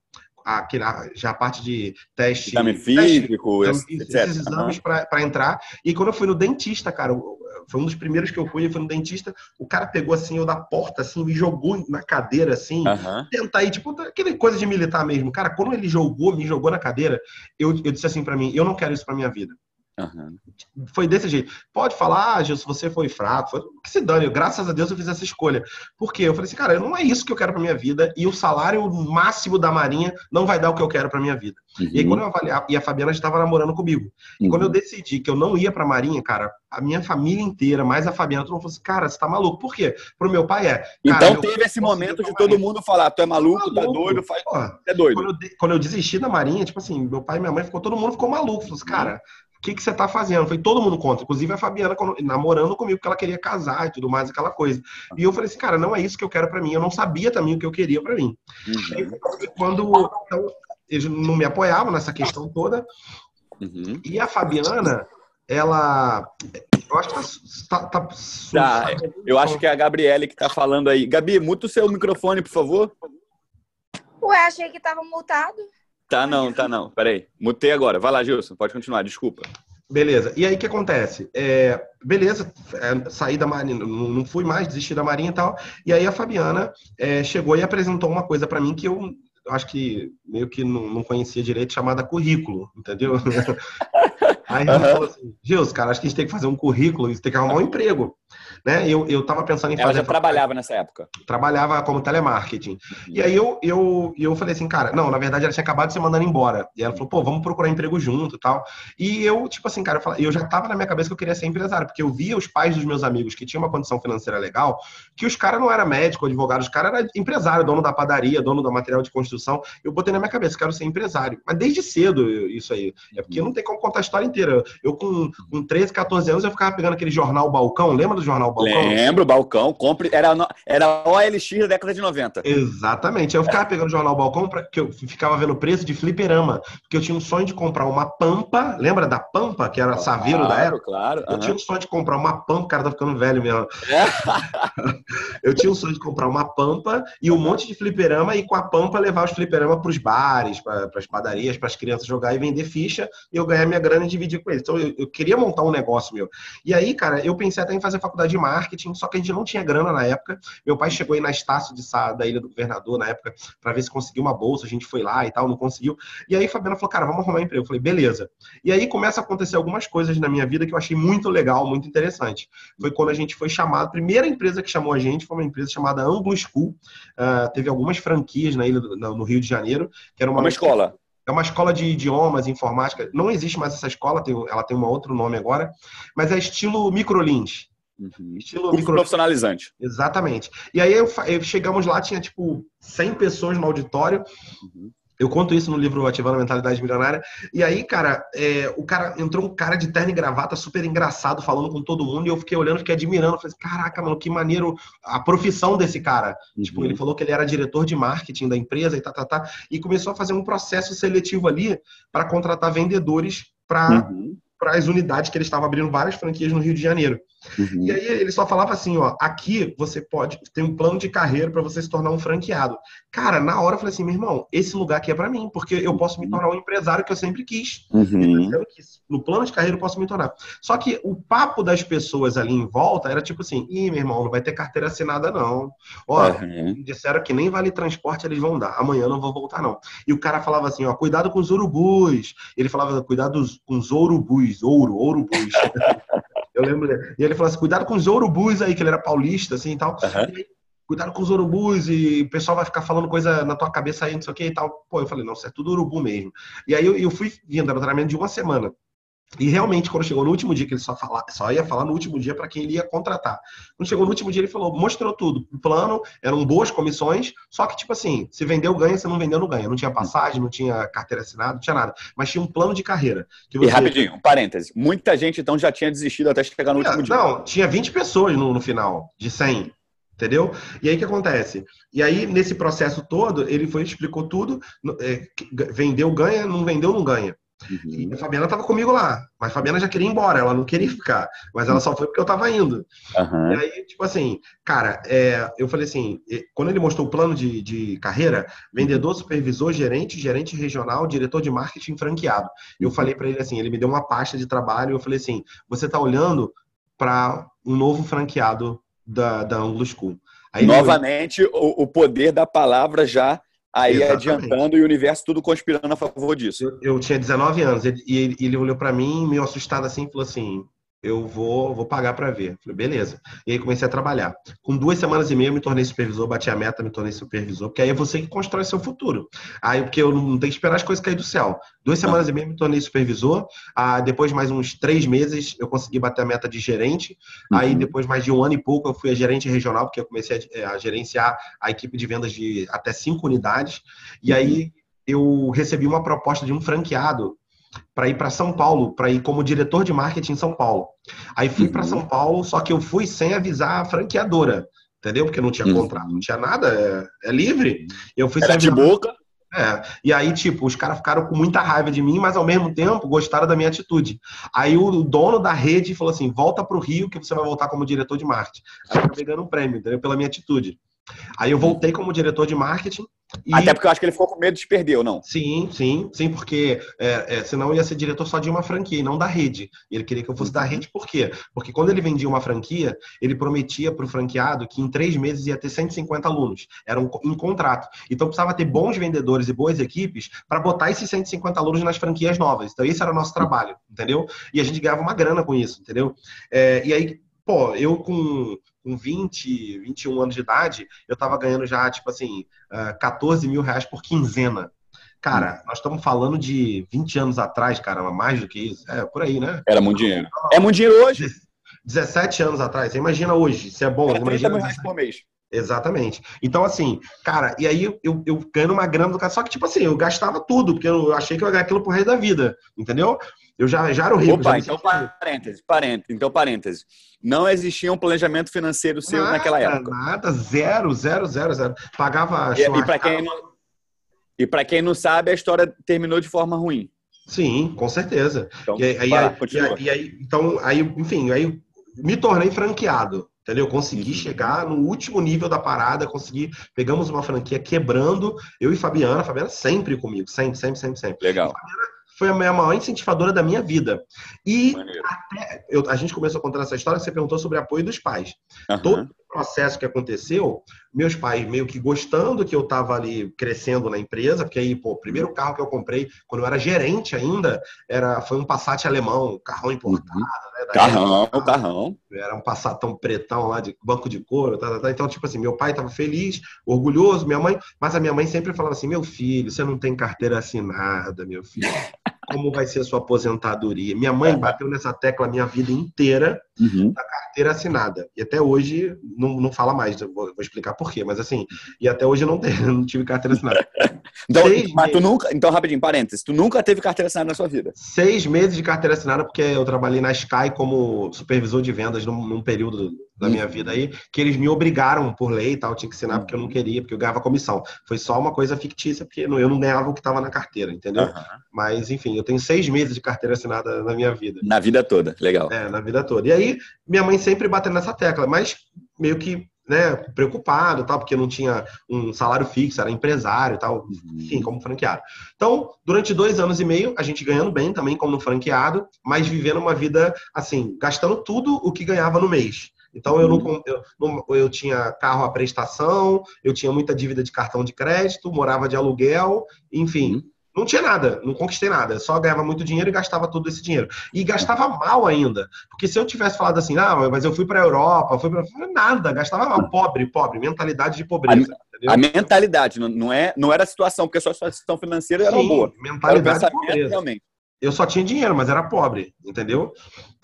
aquele, já a parte de teste. Exame físico, teste, etc. Esses exames uhum. para entrar. E quando eu fui no dentista, cara, foi um dos primeiros que eu fui, eu fui no dentista, o cara pegou assim, eu da porta, assim, me jogou na cadeira, assim, uhum. tentar aí, tipo, aquele coisa de militar mesmo. Cara, quando ele jogou, me jogou na cadeira, eu, eu disse assim para mim, eu não quero isso pra minha vida. Uhum. Foi desse jeito. Pode falar, ah, Gilson, você foi fraco. Foi... Que se dane. Graças a Deus eu fiz essa escolha. Por quê? Eu falei assim, cara, não é isso que eu quero pra minha vida. E o salário máximo da Marinha não vai dar o que eu quero pra minha vida. Uhum. E aí, quando eu avaliar, e a Fabiana estava namorando comigo. E uhum. quando eu decidi que eu não ia pra Marinha, cara, a minha família inteira, mais a Fabiana, todo mundo falou assim, cara, você tá maluco. Por quê? Pro meu pai é. Então teve esse momento de todo mundo falar, tu é maluco, tá doido, faz. é doido. Quando eu, quando eu, desisti da Marinha, tipo assim, meu pai e minha mãe ficou, todo mundo ficou maluco. Falou assim, cara, o que, que você está fazendo? Foi todo mundo contra, inclusive a Fabiana namorando comigo, porque ela queria casar e tudo mais, aquela coisa. E eu falei assim, cara, não é isso que eu quero para mim. Eu não sabia também o que eu queria para mim. Uhum. E quando então, eles não me apoiavam nessa questão toda, uhum. e a Fabiana, ela. Eu acho que tá. tá, tá eu acho que é a Gabriele que tá falando aí. Gabi, muta o seu microfone, por favor. Ué, achei que tava mutado. Tá não, tá não. Peraí. Mutei agora. Vai lá, Gilson. Pode continuar. Desculpa. Beleza. E aí o que acontece? É, beleza, é, saí da Marinha, não fui mais, desisti da Marinha e tal. E aí a Fabiana é, chegou e apresentou uma coisa para mim que eu acho que meio que não, não conhecia direito, chamada currículo, entendeu? <laughs> aí ela uhum. falou assim, Gilson, cara, acho que a gente tem que fazer um currículo, você tem que arrumar um emprego né? Eu, eu tava pensando em fazer. Ela já trabalhava nessa época. Trabalhava como telemarketing. Uhum. E aí eu, eu, eu falei assim, cara, não, na verdade ela tinha acabado de ser mandando embora. E ela falou, pô, vamos procurar emprego junto e tal. E eu, tipo assim, cara, eu, falei, eu já tava na minha cabeça que eu queria ser empresário, porque eu via os pais dos meus amigos que tinham uma condição financeira legal, que os caras não eram médico, advogado, os caras eram empresário, dono da padaria, dono do material de construção. Eu botei na minha cabeça, quero ser empresário. Mas desde cedo isso aí. É porque não tem como contar a história inteira. Eu com, com 13, 14 anos, eu ficava pegando aquele jornal Balcão, lembra do jornal Balcão? Lembro, Balcão. Compre, era, era OLX da década de 90. Exatamente. Eu ficava pegando o jornal Balcão, pra, que eu ficava vendo o preço de fliperama. Porque eu tinha um sonho de comprar uma Pampa. Lembra da Pampa, que era claro, Saveiro da época? Claro, Eu tinha um sonho de comprar uma Pampa. Cara, tá ficando velho mesmo. É. <laughs> eu tinha um sonho de comprar uma Pampa e um monte de fliperama e com a Pampa levar os fliperama para os bares, para as padarias, para as crianças jogar e vender ficha e eu ganhar minha grana e dividir com eles. Então eu, eu queria montar um negócio meu. E aí, cara, eu pensei até em fazer faculdade de marketing, só que a gente não tinha grana na época. Meu pai chegou aí na Estácio de Sá, da Ilha do Governador, na época, para ver se conseguiu uma bolsa. A gente foi lá e tal, não conseguiu. E aí Fabiana falou, cara, vamos arrumar um emprego. Eu falei, beleza. E aí começa a acontecer algumas coisas na minha vida que eu achei muito legal, muito interessante. Foi quando a gente foi chamado, a primeira empresa que chamou a gente foi uma empresa chamada Anglo School. Uh, teve algumas franquias na ilha do, no Rio de Janeiro, que era uma, uma escola. É uma escola de idiomas, informática. Não existe mais essa escola, tem, ela tem um outro nome agora, mas é estilo microlins. Uhum. Estilo micro... profissionalizante. Exatamente. E aí eu, eu, chegamos lá, tinha tipo 100 pessoas no auditório. Uhum. Eu conto isso no livro Ativando a Mentalidade Milionária. E aí, cara, é, o cara entrou um cara de terno e gravata, super engraçado, falando com todo mundo, e eu fiquei olhando, fiquei admirando. Falei, caraca, mano, que maneiro a profissão desse cara. Uhum. Tipo, ele falou que ele era diretor de marketing da empresa e tá, tá, tá. E começou a fazer um processo seletivo ali para contratar vendedores para uhum para as unidades que ele estava abrindo várias franquias no Rio de Janeiro. Uhum. E aí ele só falava assim, ó, aqui você pode tem um plano de carreira para você se tornar um franqueado. Cara, na hora eu falei assim, meu irmão, esse lugar aqui é para mim, porque eu posso me uhum. tornar um empresário que eu sempre quis. Uhum. No plano de carreira eu posso me tornar. Só que o papo das pessoas ali em volta era tipo assim, ih, meu irmão, não vai ter carteira assinada não. Ó, uhum. disseram que nem vale transporte eles vão dar. Amanhã eu não vou voltar não. E o cara falava assim, ó, cuidado com os urubus. Ele falava, cuidado com os urubus, ouro, urubus. Eu lembro dele. E ele falou assim: cuidado com os urubus aí, que ele era paulista, assim e tal. Uhum. E, cuidado com os urubus e o pessoal vai ficar falando coisa na tua cabeça aí, não sei o que e tal. Pô, eu falei, não, isso é tudo urubu mesmo. E aí eu, eu fui vindo, era um treinamento de uma semana. E realmente, quando chegou no último dia, que ele só, fala, só ia falar no último dia para quem ele ia contratar. Quando chegou no último dia, ele falou, mostrou tudo. O plano, eram boas comissões, só que, tipo assim, se vendeu, ganha, se não vendeu, não ganha. Não tinha passagem, não tinha carteira assinada, não tinha nada. Mas tinha um plano de carreira. Você... E rapidinho, um parêntese. Muita gente, então, já tinha desistido até chegar no último dia. Não, tinha 20 pessoas no, no final, de 100 entendeu? E aí o que acontece? E aí, nesse processo todo, ele foi explicou tudo, é, vendeu, ganha, não vendeu, não ganha. Uhum. E a Fabiana estava comigo lá, mas a Fabiana já queria ir embora, ela não queria ficar, mas ela só foi porque eu estava indo. Uhum. E aí, tipo assim, cara, é, eu falei assim, quando ele mostrou o plano de, de carreira, vendedor, supervisor, gerente, gerente regional, diretor de marketing franqueado. Eu falei para ele assim, ele me deu uma pasta de trabalho, eu falei assim, você está olhando para um novo franqueado da, da Anglo School. Aí Novamente, ele... o, o poder da palavra já Aí Exatamente. adiantando e o universo tudo conspirando a favor disso. Eu, eu tinha 19 anos e ele, ele olhou para mim, meio assustado assim, e falou assim: eu vou, vou pagar para ver. Falei, beleza. E aí comecei a trabalhar. Com duas semanas e meia eu me tornei supervisor, bati a meta, me tornei supervisor, porque aí é você que constrói seu futuro. Aí, porque eu não tenho que esperar as coisas cair do céu. Duas semanas ah. e meia me tornei supervisor. Ah, depois, mais uns três meses, eu consegui bater a meta de gerente. Uhum. Aí, depois, mais de um ano e pouco, eu fui a gerente regional, porque eu comecei a, a gerenciar a equipe de vendas de até cinco unidades. E uhum. aí, eu recebi uma proposta de um franqueado para ir para São Paulo, para ir como diretor de marketing em São Paulo. Aí fui uhum. para São Paulo, só que eu fui sem avisar a franqueadora, entendeu? Porque não tinha uhum. contrato, não tinha nada, é, é livre. Eu fui Era sem de boca. É. E aí, tipo, os caras ficaram com muita raiva de mim, mas ao mesmo tempo gostaram da minha atitude. Aí o dono da rede falou assim: volta para o Rio que você vai voltar como diretor de marketing. Aí eu acabei ganhando um prêmio, entendeu? Pela minha atitude. Aí eu voltei como diretor de marketing. E... Até porque eu acho que ele ficou com medo de perder, ou não? Sim, sim, sim, porque é, é, senão eu ia ser diretor só de uma franquia e não da rede. E ele queria que eu fosse da rede, por quê? Porque quando ele vendia uma franquia, ele prometia para o franqueado que em três meses ia ter 150 alunos. Era um, em contrato. Então precisava ter bons vendedores e boas equipes para botar esses 150 alunos nas franquias novas. Então esse era o nosso trabalho, entendeu? E a gente ganhava uma grana com isso, entendeu? É, e aí, pô, eu com com 20, 21 anos de idade, eu tava ganhando já, tipo assim, 14 ah, mil reais por quinzena. Cara, hum. nós estamos falando de 20 anos atrás, cara, mais do que isso. É, por aí, né? Era muito dinheiro. É muito dinheiro hoje. 17 anos atrás. Você imagina hoje, se é bom. É imagina mil reais por mês. Exatamente. Então, assim, cara, e aí eu, eu ganho uma grana do cara. Só que, tipo assim, eu gastava tudo, porque eu achei que eu ia ganhar aquilo pro resto da vida, entendeu? Eu já, já era o rico. Opa, então parêntese, parêntese, então parêntese. Não existia um planejamento financeiro seu nada, naquela época. Nada, zero, zero, zero, zero. Pagava E, e para quem, não, e quem não sabe, a história terminou de forma ruim. Sim, com certeza. Então, e aí, aí, e, e aí, então, aí, enfim, aí me tornei franqueado. Entendeu? Consegui uhum. chegar no último nível da parada, consegui. Pegamos uma franquia quebrando, eu e Fabiana, Fabiana sempre comigo, sempre, sempre, sempre, sempre. Legal. Fabiana, foi a maior incentivadora da minha vida. E até, eu, a gente começou a contar essa história, você perguntou sobre apoio dos pais. Uhum. Todo o processo que aconteceu, meus pais meio que gostando que eu estava ali crescendo na empresa, porque aí, pô, o primeiro carro que eu comprei, quando eu era gerente ainda, era, foi um Passat alemão, carrão importado, uhum. Né? Carrão, época, carrão. Era um Passatão pretão lá de banco de couro, tá, tá, tá. então, tipo assim, meu pai estava feliz, orgulhoso, minha mãe, mas a minha mãe sempre falava assim, meu filho, você não tem carteira assinada, meu filho. <laughs> como vai ser a sua aposentadoria. Minha mãe bateu nessa tecla a minha vida inteira uhum. da carteira assinada. E até hoje não, não fala mais, vou, vou, explicar por quê, mas assim, e até hoje não, <laughs> não tive carteira assinada. <laughs> então, Seis mas tu nunca, então, rapidinho, parênteses, tu nunca teve carteira assinada na sua vida? Seis meses de carteira assinada, porque eu trabalhei na Sky como supervisor de vendas num, num período da minha vida aí, que eles me obrigaram por lei e tal, tinha que assinar porque eu não queria, porque eu ganhava comissão. Foi só uma coisa fictícia, porque eu não ganhava o que estava na carteira, entendeu? Uhum. Mas, enfim, eu tenho seis meses de carteira assinada na minha vida. Na vida toda, legal. É, na vida toda. E aí, minha mãe sempre batendo nessa tecla, mas meio que né, preocupado, tal, porque não tinha um salário fixo, era empresário, tal, uhum. enfim, como franqueado. Então, durante dois anos e meio, a gente ganhando bem também como franqueado, mas vivendo uma vida assim, gastando tudo o que ganhava no mês. Então eu não, uhum. eu, não, eu tinha carro à prestação, eu tinha muita dívida de cartão de crédito, morava de aluguel, enfim. Uhum. Não tinha nada, não conquistei nada. Só ganhava muito dinheiro e gastava todo esse dinheiro. E gastava mal ainda. Porque se eu tivesse falado assim, não, mas eu fui para a Europa, fui para nada, gastava mal. Pobre, pobre, mentalidade de pobreza. A, a mentalidade, não, é, não era a situação, porque a sua situação financeira era Sim, boa. Mentalidade era o pensamento, realmente eu só tinha dinheiro, mas era pobre, entendeu?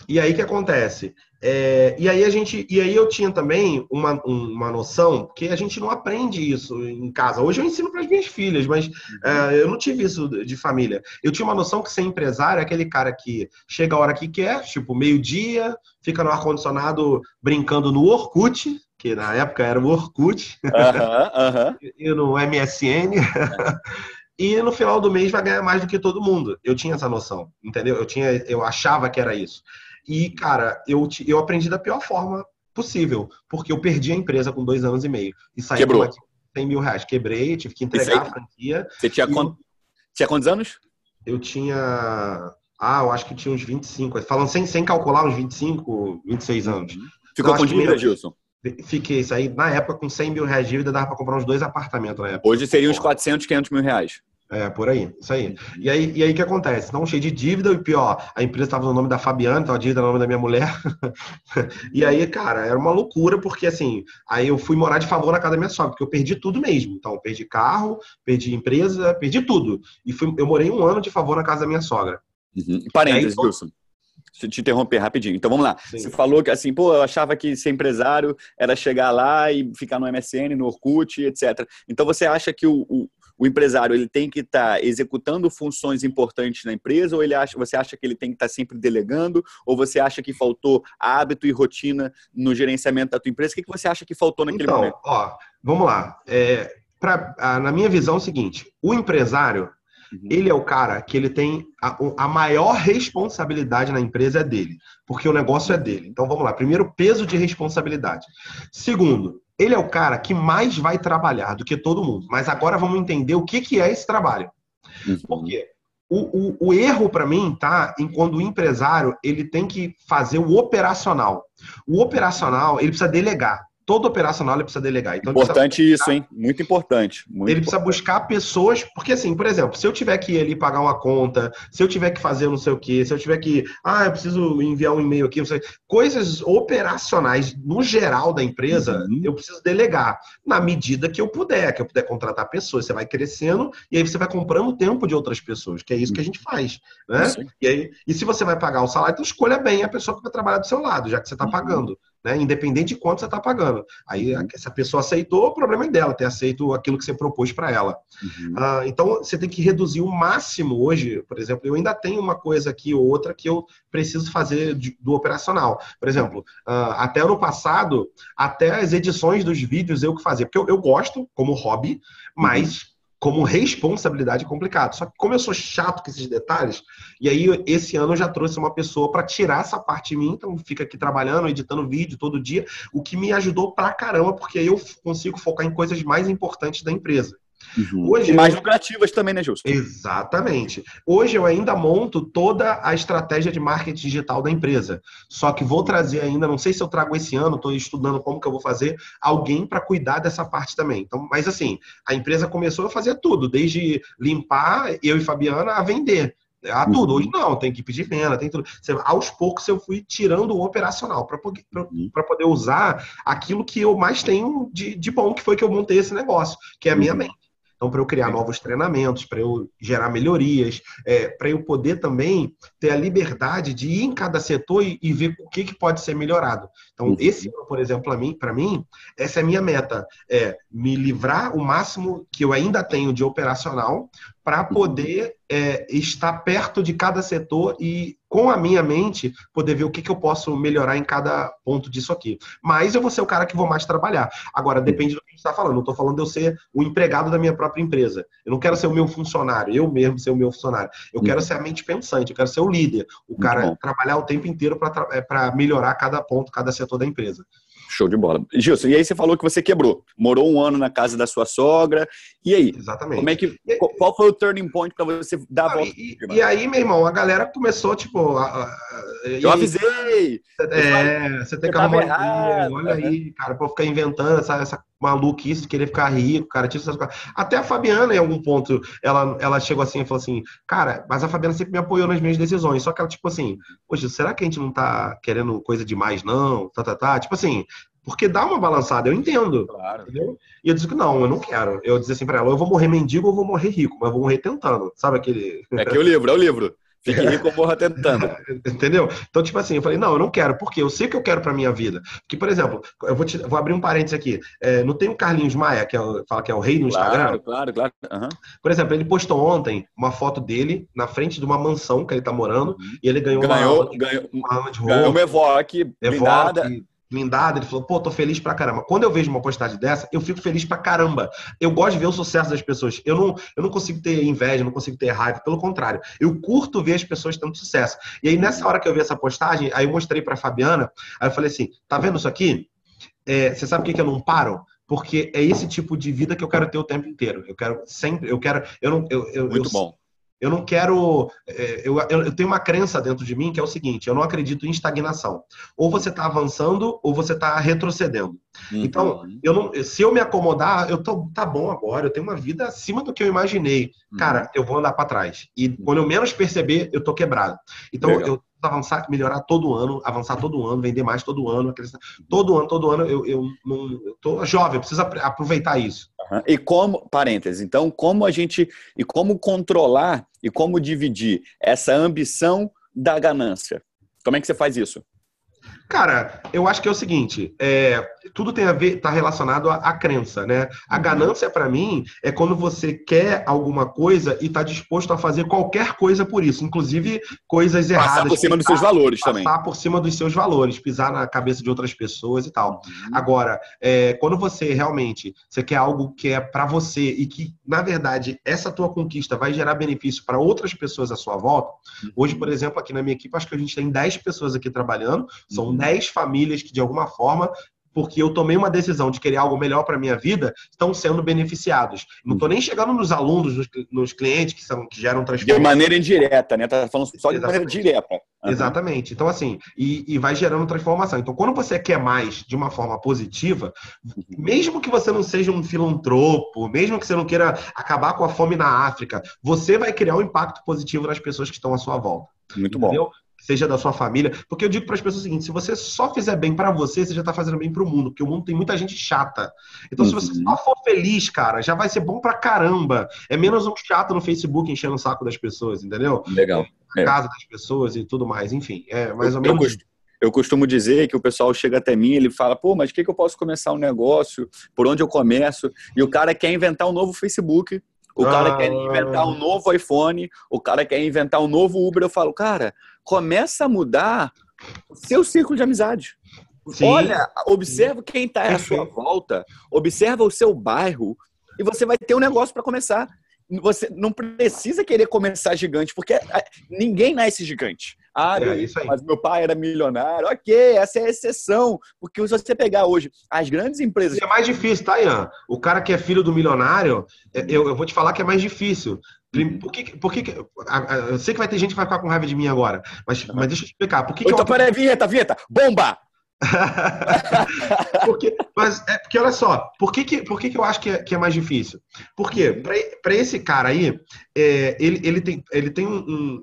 E aí que acontece? É, e aí a gente, e aí eu tinha também uma, uma noção que a gente não aprende isso em casa. Hoje eu ensino para as minhas filhas, mas é, eu não tive isso de família. Eu tinha uma noção que ser empresário é aquele cara que chega a hora que quer, tipo meio dia, fica no ar condicionado brincando no Orkut, que na época era o Orkut, uh -huh, uh -huh. e no MSN. <laughs> e no final do mês vai ganhar mais do que todo mundo. Eu tinha essa noção, entendeu? Eu tinha, eu achava que era isso. E cara, eu eu aprendi da pior forma possível, porque eu perdi a empresa com dois anos e meio e saí Quebrou. com 100 mil reais. Quebrei, tive que entregar a franquia. Você tinha, quant... tinha quantos anos? Eu tinha ah, eu acho que tinha uns 25. Falando sem, sem calcular, uns 25, 26 anos. Ficou com dívida, Gilson? Fiquei, isso aí, na época, com 100 mil reais de dívida, dava para comprar uns dois apartamentos na época. Hoje seria uns 400, 500 mil reais. É, por aí, isso aí. E aí, e aí o que acontece? Não cheio de dívida, e pior, a empresa estava no nome da Fabiana, então a dívida no nome da minha mulher. <laughs> e aí, cara, era uma loucura, porque assim, aí eu fui morar de favor na casa da minha sogra, porque eu perdi tudo mesmo. Então, perdi carro, perdi empresa, perdi tudo. E fui, eu morei um ano de favor na casa da minha sogra. Uhum. Parênteses, Wilson. Deixa eu te interromper rapidinho. Então vamos lá. Sim. Você falou que assim, pô, eu achava que ser empresário era chegar lá e ficar no MSN, no Orkut, etc. Então você acha que o, o, o empresário ele tem que estar tá executando funções importantes na empresa ou ele acha, você acha que ele tem que estar tá sempre delegando ou você acha que faltou hábito e rotina no gerenciamento da tua empresa? O que, que você acha que faltou naquele então, momento? Ó, vamos lá. É, pra, na minha visão é o seguinte, o empresário Uhum. Ele é o cara que ele tem a, a, maior responsabilidade na empresa é dele, porque o negócio é dele. Então vamos lá. Primeiro, peso de responsabilidade. Segundo, ele é o cara que mais vai trabalhar do que todo mundo. Mas agora vamos entender o que, que é esse trabalho. Uhum. Por quê? O, o, o erro para mim tá em quando o empresário ele tem que fazer o operacional. O operacional ele precisa delegar todo operacional ele precisa delegar. Então, importante buscar, isso, hein? Muito importante. Muito ele importante. precisa buscar pessoas, porque assim, por exemplo, se eu tiver que ir ali pagar uma conta, se eu tiver que fazer não sei o quê, se eu tiver que, ah, eu preciso enviar um e-mail aqui, coisas operacionais no geral da empresa, uhum. eu preciso delegar na medida que eu puder, que eu puder contratar pessoas. Você vai crescendo e aí você vai comprando tempo de outras pessoas, que é isso que a gente faz, né? E, aí, e se você vai pagar o salário, então escolha bem a pessoa que vai trabalhar do seu lado, já que você está uhum. pagando né? Independente de quanto você está pagando. Aí, uhum. se a pessoa aceitou, o problema é dela, ter aceito aquilo que você propôs para ela. Uhum. Ah, então, você tem que reduzir o máximo hoje. Por exemplo, eu ainda tenho uma coisa aqui ou outra que eu preciso fazer de, do operacional. Por exemplo, ah, até ano passado, até as edições dos vídeos eu que fazia. Porque eu, eu gosto, como hobby, mas. Como responsabilidade complicado. Só que como eu sou chato com esses detalhes, e aí esse ano eu já trouxe uma pessoa para tirar essa parte de mim, então fica aqui trabalhando, editando vídeo todo dia, o que me ajudou pra caramba, porque aí eu consigo focar em coisas mais importantes da empresa. Uhum. Hoje, e mais eu... lucrativas também, né, Justo? Exatamente. Hoje eu ainda monto toda a estratégia de marketing digital da empresa. Só que vou trazer ainda, não sei se eu trago esse ano, estou estudando como que eu vou fazer, alguém para cuidar dessa parte também. Então, mas assim, a empresa começou a fazer tudo, desde limpar, eu e Fabiana, a vender a tudo. Hoje uhum. não, tem que pedir venda, tem tudo. Aos poucos eu fui tirando o operacional para uhum. poder usar aquilo que eu mais tenho de, de bom, que foi que eu montei esse negócio, que é a minha uhum. mente. Então, para eu criar novos treinamentos, para eu gerar melhorias, é, para eu poder também ter a liberdade de ir em cada setor e, e ver o que, que pode ser melhorado. Então, uhum. esse ano, por exemplo, para mim, mim, essa é a minha meta, é me livrar o máximo que eu ainda tenho de operacional para poder é, estar perto de cada setor e, com a minha mente, poder ver o que, que eu posso melhorar em cada ponto disso aqui. Mas eu vou ser o cara que vou mais trabalhar. Agora, depende do que a gente está falando. Não estou falando de eu ser o empregado da minha própria empresa. Eu não quero ser o meu funcionário, eu mesmo ser o meu funcionário. Eu quero ser a mente pensante, eu quero ser o líder, o cara trabalhar o tempo inteiro para é, melhorar cada ponto, cada setor da empresa. Show de bola. Gilson, e aí você falou que você quebrou. Morou um ano na casa da sua sogra. E aí? Exatamente. Como é que, qual foi o turning point para você dar a volta? E, e, aí, meu irmão, a galera começou, tipo. A, a, eu avisei! É, você tem que arrumar. Olha né? aí, cara, pra ficar inventando essa, essa maluquice querer ficar rico, cara. Até a Fabiana, em algum ponto, ela, ela chegou assim e falou assim: Cara, mas a Fabiana sempre me apoiou nas minhas decisões. Só que ela, tipo assim, poxa, será que a gente não tá querendo coisa demais, não? Tá, tá, tá. Tipo assim, porque dá uma balançada, eu entendo. Claro. Entendeu? E eu disse que não, eu não quero. Eu disse assim pra ela, eu vou morrer mendigo ou vou morrer rico, mas eu vou morrer tentando. Sabe aquele. É aqui o livro, é o livro. Fique rico ou morra tentando. <laughs> Entendeu? Então, tipo assim, eu falei, não, eu não quero, porque eu sei que eu quero pra minha vida. Porque, por exemplo, eu vou, te, vou abrir um parênteses aqui. É, não tem o Carlinhos Maia, que é, fala que é o rei no claro, Instagram? Claro, claro. Uhum. Por exemplo, ele postou ontem uma foto dele na frente de uma mansão que ele tá morando uhum. e ele ganhou, ganhou uma, ganhou, uma, de ganhou uma Evoque, Evoque blindada, ele falou, pô, tô feliz pra caramba. Quando eu vejo uma postagem dessa, eu fico feliz pra caramba. Eu gosto de ver o sucesso das pessoas. Eu não, eu não consigo ter inveja, não consigo ter raiva, pelo contrário. Eu curto ver as pessoas tendo sucesso. E aí, nessa hora que eu vi essa postagem, aí eu mostrei pra Fabiana, aí eu falei assim, tá vendo isso aqui? É, você sabe por que, que eu não paro? Porque é esse tipo de vida que eu quero ter o tempo inteiro. Eu quero sempre, eu quero, eu não, eu, eu muito eu, bom. Eu não quero. É, eu, eu tenho uma crença dentro de mim que é o seguinte: eu não acredito em estagnação. Ou você está avançando ou você está retrocedendo. Uhum. Então, eu não, se eu me acomodar, eu tô tá bom agora, eu tenho uma vida acima do que eu imaginei. Uhum. Cara, eu vou andar para trás. E quando eu menos perceber, eu tô quebrado. Então, Legal. eu avançar, melhorar todo ano, avançar todo ano, vender mais todo ano, todo ano, todo ano, eu, eu, não, eu tô jovem, eu preciso aproveitar isso. Uhum. E como, parênteses, então, como a gente, e como controlar e como dividir essa ambição da ganância? Como é que você faz isso? Cara, eu acho que é o seguinte, é, tudo tem a ver, está relacionado à, à, crença, né? A uhum. ganância para mim é quando você quer alguma coisa e está disposto a fazer qualquer coisa por isso, inclusive coisas erradas. Passar por cima dos seus valores passar também. Passar por cima dos seus valores, pisar na cabeça de outras pessoas e tal. Uhum. Agora, é, quando você realmente você quer algo que é para você e que na verdade essa tua conquista vai gerar benefício para outras pessoas à sua volta. Uhum. Hoje, por exemplo, aqui na minha equipe acho que a gente tem 10 pessoas aqui trabalhando, são 10 famílias que, de alguma forma, porque eu tomei uma decisão de querer algo melhor para minha vida, estão sendo beneficiados. Não estou nem chegando nos alunos, nos, nos, clientes que, são, que geram transformação. De maneira indireta, né? Tá falando só de Exatamente. maneira direta. Uhum. Exatamente. Então, assim, e, e, vai gerando transformação. Então, quando você quer mais de uma forma positiva, mesmo que você não seja um filantropo, mesmo que você não queira acabar com a fome na África, você vai criar um impacto positivo nas pessoas que estão à sua volta. Muito Entendeu? bom seja da sua família. Porque eu digo para as pessoas o seguinte: se você só fizer bem para você, você já está fazendo bem para o mundo, porque o mundo tem muita gente chata. Então, uhum. se você uhum. só for feliz, cara, já vai ser bom para caramba. É menos um chato no Facebook enchendo o saco das pessoas, entendeu? Legal. Na é. casa das pessoas e tudo mais. Enfim, é mais ou menos. Eu costumo, eu costumo dizer que o pessoal chega até mim, ele fala, pô, mas o que, que eu posso começar um negócio? Por onde eu começo? E o cara quer inventar um novo Facebook o cara ah. quer inventar um novo iPhone, o cara quer inventar um novo Uber. Eu falo, cara, começa a mudar o seu círculo de amizade. Sim. Olha, observa quem está à sua volta, observa o seu bairro e você vai ter um negócio para começar. Você não precisa querer começar gigante, porque ninguém nasce gigante. Ah, é, isso aí. mas meu pai era milionário. Ok, essa é a exceção. Porque se você pegar hoje as grandes empresas. é mais difícil, tá, Ian? O cara que é filho do milionário, é, eu, eu vou te falar que é mais difícil. Por que, por que, eu sei que vai ter gente que vai ficar com raiva de mim agora, mas, mas deixa eu explicar. Por que, então, que eu... peraí, vinheta, vinheta, bomba! <laughs> porque, mas é porque olha só, por que, que, por que, que eu acho que é, que é mais difícil? Porque para esse cara aí, é, ele, ele tem, ele tem um, um,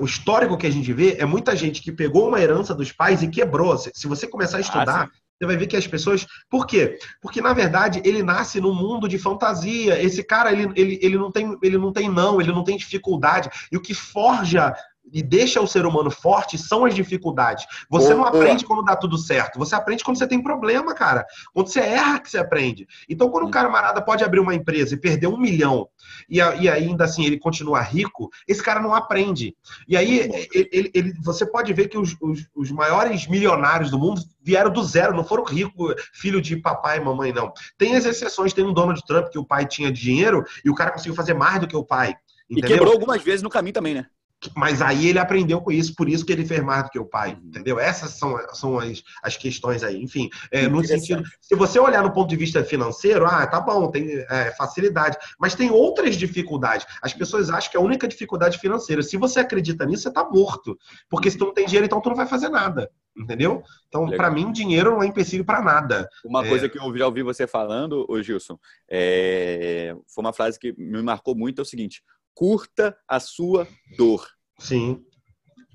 O histórico que a gente vê é muita gente que pegou uma herança dos pais e quebrou. Se, se você começar a estudar, ah, Você vai ver que as pessoas. Por quê? Porque, na verdade, ele nasce num mundo de fantasia. Esse cara, ele, ele, ele, não, tem, ele não tem não, ele não tem dificuldade. E o que forja e deixa o ser humano forte são as dificuldades. Você não aprende quando dá tudo certo. Você aprende quando você tem problema, cara. Quando você erra que você aprende. Então, quando o camarada pode abrir uma empresa e perder um milhão e, e ainda assim ele continua rico, esse cara não aprende. E aí ele, ele, ele, você pode ver que os, os, os, maiores milionários do mundo vieram do zero, não foram ricos, filho de papai e mamãe, não. Tem as exceções, tem um Donald Trump que o pai tinha dinheiro e o cara conseguiu fazer mais do que o pai. Entendeu? E quebrou algumas vezes no caminho também, né? Mas aí ele aprendeu com isso, por isso que ele fez mais do que o pai, uhum. entendeu? Essas são, são as, as questões aí. Enfim, é, no sentido. Se você olhar no ponto de vista financeiro, ah, tá bom, tem é, facilidade. Mas tem outras dificuldades. As pessoas acham que a única dificuldade financeira. Se você acredita nisso, você tá morto. Porque se tu não tem dinheiro, então tu não vai fazer nada. Entendeu? Então, para mim, dinheiro não é empecilho para nada. Uma é... coisa que eu já ouvi você falando, ô Gilson, é... foi uma frase que me marcou muito: é o seguinte curta a sua dor. Sim.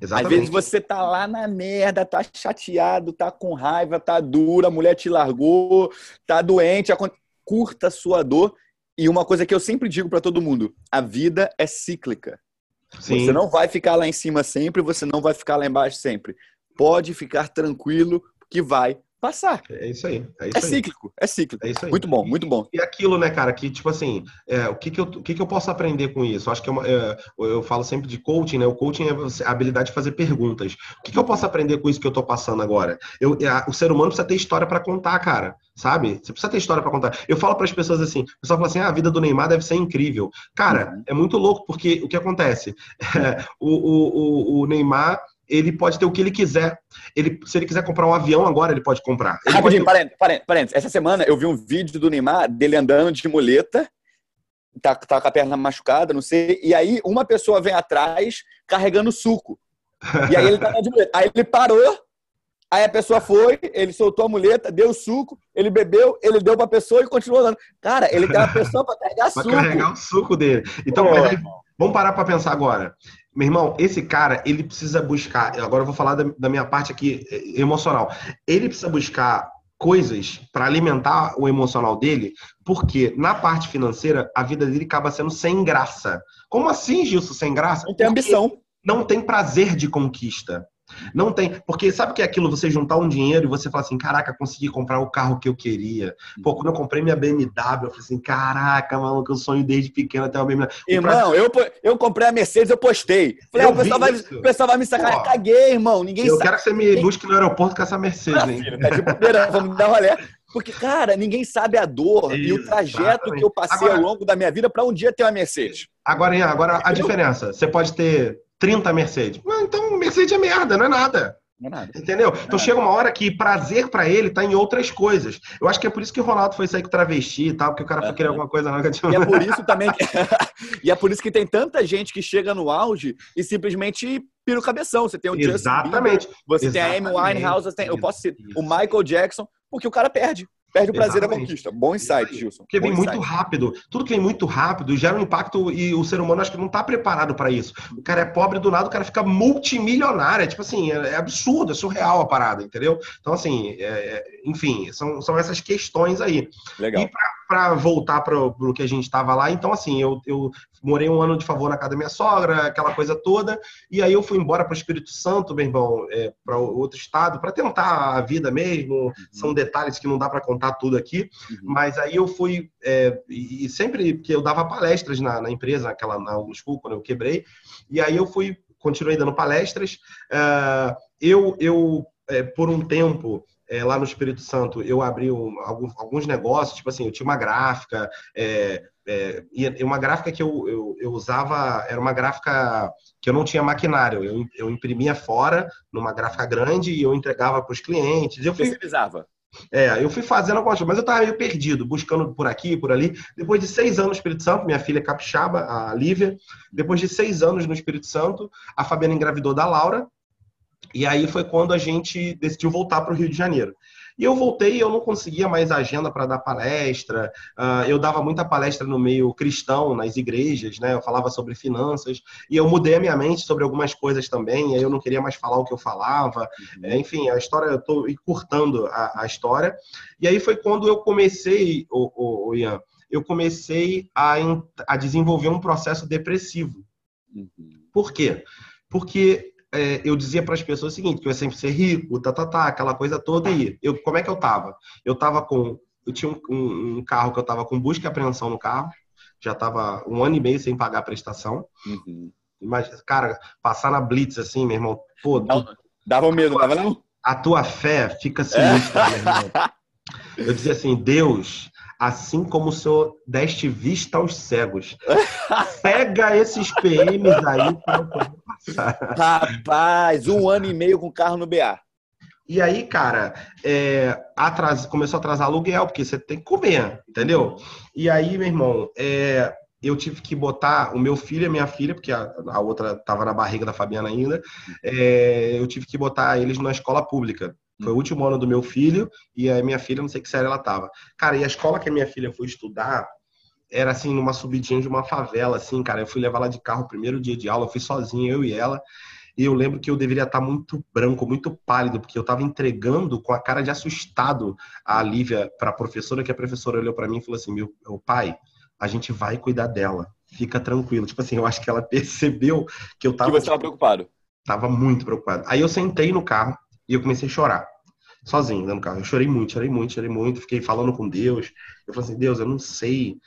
Exatamente. Às vezes você tá lá na merda, tá chateado, tá com raiva, tá dura, a mulher te largou, tá doente, curta a sua dor. E uma coisa que eu sempre digo para todo mundo: a vida é cíclica. Sim. Você não vai ficar lá em cima sempre, você não vai ficar lá embaixo sempre. Pode ficar tranquilo que vai passar. É isso aí. É, isso é cíclico, é cíclico. É isso aí. Muito bom, muito bom. E, e aquilo, né, cara, que tipo assim, é, o, que, que, eu, o que, que eu posso aprender com isso? Eu acho que é uma, é, eu falo sempre de coaching, né? O coaching é a habilidade de fazer perguntas. O que, que eu posso aprender com isso que eu tô passando agora? Eu, é, o ser humano precisa ter história para contar, cara. Sabe? Você precisa ter história para contar. Eu falo para as pessoas assim: o pessoal fala assim, ah, a vida do Neymar deve ser incrível. Cara, uhum. é muito louco, porque o que acontece? <laughs> o, o, o, o Neymar ele pode ter o que ele quiser. Ele, se ele quiser comprar um avião agora, ele pode comprar. Ele Rapidinho, pode... parênteses, parênteses. Essa semana eu vi um vídeo do Neymar dele andando de muleta, tá, tá com a perna machucada, não sei, e aí uma pessoa vem atrás carregando suco. E aí ele tá de muleta. Aí ele parou, aí a pessoa foi, ele soltou a muleta, deu suco, ele bebeu, ele deu pra pessoa e continuou andando. Cara, ele tem uma pessoa pra carregar <laughs> pra suco. carregar o suco dele. Então, Pô, aí, vamos parar pra pensar agora. Meu irmão, esse cara, ele precisa buscar. Agora eu vou falar da, da minha parte aqui eh, emocional. Ele precisa buscar coisas para alimentar o emocional dele, porque na parte financeira a vida dele acaba sendo sem graça. Como assim, Gilson, sem graça? Não tem ambição. Não tem prazer de conquista. Não tem. Porque sabe o que é aquilo? Você juntar um dinheiro e você falar assim: caraca, consegui comprar o carro que eu queria. Pô, quando eu comprei minha BMW, eu falei assim: caraca, maluco, eu sonho desde pequeno até uma BMW. Irmão, eu, eu comprei a Mercedes, eu postei. Falei, eu o, pessoal vai, o pessoal vai me sacar. Pô, Caguei, irmão. Ninguém eu sabe. quero que você me busque no aeroporto com essa Mercedes, hein? Filho, tá de bobeira, vamos dar uma olhada. Porque, cara, ninguém sabe a dor e o trajeto que eu passei agora, ao longo da minha vida para um dia ter uma Mercedes. Agora, agora a diferença. Você pode ter 30 Mercedes. Então, Mercedes é merda, não é nada. Não é nada. Entendeu? então chega uma hora que prazer para ele tá em outras coisas. Eu acho que é por isso que o Ronaldo foi sair com travesti e tal, porque o cara foi querer alguma coisa na E é por <laughs> isso também que... <laughs> e é por isso que tem tanta gente que chega no auge e simplesmente pira o cabeção. Você tem o Exatamente. Justin Bieber, você Exatamente. tem a Amy Winehouse, tem, eu posso citar, o Michael Jackson, porque o cara perde. Perde o prazer Exatamente. da conquista. Bom insight, Gilson. Porque vem muito rápido. Tudo que vem muito rápido gera um impacto e o ser humano acho que não está preparado para isso. O cara é pobre do nada, o cara fica multimilionário. É tipo assim, é, é absurdo, é surreal a parada, entendeu? Então, assim, é, é enfim, são, são essas questões aí. Legal. E para voltar para o que a gente estava lá, então, assim, eu, eu morei um ano de favor na casa da minha sogra, aquela coisa toda, e aí eu fui embora para o Espírito Santo, meu irmão, é, para outro estado, para tentar a vida mesmo. Uhum. São detalhes que não dá para contar tudo aqui, uhum. mas aí eu fui, é, e sempre que eu dava palestras na, na empresa, aquela na School, quando eu quebrei, e aí eu fui, continuei dando palestras. Uh, eu, eu é, por um tempo, é, lá no Espírito Santo, eu abri um, alguns, alguns, negócios, tipo assim, eu tinha uma gráfica, é, é, e uma gráfica que eu, eu, eu, usava, era uma gráfica que eu não tinha maquinário, eu, eu imprimia fora, numa gráfica grande, e eu entregava para os clientes. Eu fui, É, eu fui fazendo algumas coisas, mas eu estava meio perdido, buscando por aqui, por ali. Depois de seis anos no Espírito Santo, minha filha é capixaba, a Lívia, depois de seis anos no Espírito Santo, a Fabiana engravidou da Laura, e aí foi quando a gente decidiu voltar para o Rio de Janeiro. E eu voltei e eu não conseguia mais agenda para dar palestra. Uh, eu dava muita palestra no meio cristão, nas igrejas, né? Eu falava sobre finanças. E eu mudei a minha mente sobre algumas coisas também. E aí eu não queria mais falar o que eu falava. Uhum. É, enfim, a história, eu estou encurtando a, a, história. E aí foi quando eu comecei, o, o, o Ian, eu comecei a, a desenvolver um processo depressivo. Uhum. Por quê? Porque é, eu dizia para as pessoas o seguinte, que eu ia sempre ser rico, tá, tá, tá, aquela coisa toda aí. Eu, como é que eu tava? Eu tava com, eu tinha um, um, um carro que eu tava com busca e apreensão no carro, já tava um ano e meio sem pagar a prestação. Uhum. Mas, cara, passar na Blitz assim, meu irmão, pô... Não, dava medo, dava não? A tua fé fica sinistra, é. meu irmão. Eu dizia assim, Deus, assim como o senhor deste vista aos cegos. <laughs> Pega esses PMs aí para passar. Rapaz, um ano e meio com o carro no BA. E aí, cara, é, atras... começou a atrasar aluguel, porque você tem que comer, entendeu? E aí, meu irmão, é, eu tive que botar o meu filho e a minha filha, porque a, a outra estava na barriga da Fabiana ainda, é, eu tive que botar eles na escola pública. Foi o último ano do meu filho e a minha filha, não sei que série ela tava. Cara, e a escola que a minha filha foi estudar era assim, numa subidinha de uma favela, assim, cara. Eu fui levar ela de carro o primeiro dia de aula, eu fui sozinho, eu e ela. E eu lembro que eu deveria estar muito branco, muito pálido, porque eu estava entregando com a cara de assustado a Lívia para a professora, que a professora olhou para mim e falou assim: meu, meu pai, a gente vai cuidar dela, fica tranquilo. Tipo assim, eu acho que ela <laughs> percebeu que eu estava. Que você estava preocupado. Tava muito preocupado. Aí eu sentei no carro e eu comecei a chorar sozinho dentro do carro. Eu chorei muito, chorei muito, chorei muito, fiquei falando com Deus. Eu falei assim, Deus, eu não sei.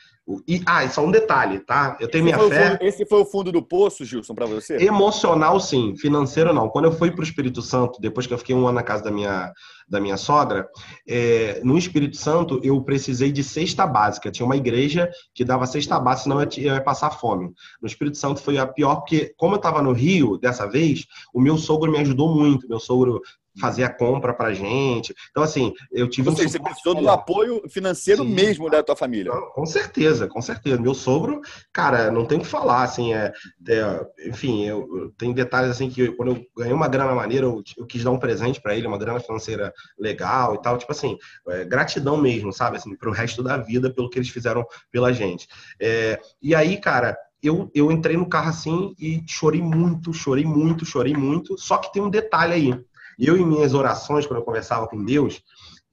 E, ah, e só um detalhe, tá? Eu tenho esse minha fé. Fundo, esse foi o fundo do poço, Gilson, para você? Emocional, sim. Financeiro, não. Quando eu fui para o Espírito Santo, depois que eu fiquei um ano na casa da minha, da minha sogra, é, no Espírito Santo eu precisei de cesta básica. Tinha uma igreja que dava cesta básica, senão eu ia passar fome. No Espírito Santo foi a pior, porque como eu estava no Rio dessa vez, o meu sogro me ajudou muito. Meu sogro fazer a compra pra gente. Então, assim, eu tive Ou seja, um você precisou do apoio financeiro Sim. mesmo da tua família. Com certeza, com certeza. Meu sogro, cara, não tem o que falar, assim, é, é enfim, eu, eu, tem detalhes assim que eu, quando eu ganhei uma grana maneira, eu, eu quis dar um presente para ele, uma grana financeira legal e tal, tipo assim, é, gratidão mesmo, sabe, assim, pro resto da vida pelo que eles fizeram pela gente. É, e aí, cara, eu, eu entrei no carro assim e chorei muito, chorei muito, chorei muito. Só que tem um detalhe aí. Eu, em minhas orações, quando eu conversava com Deus,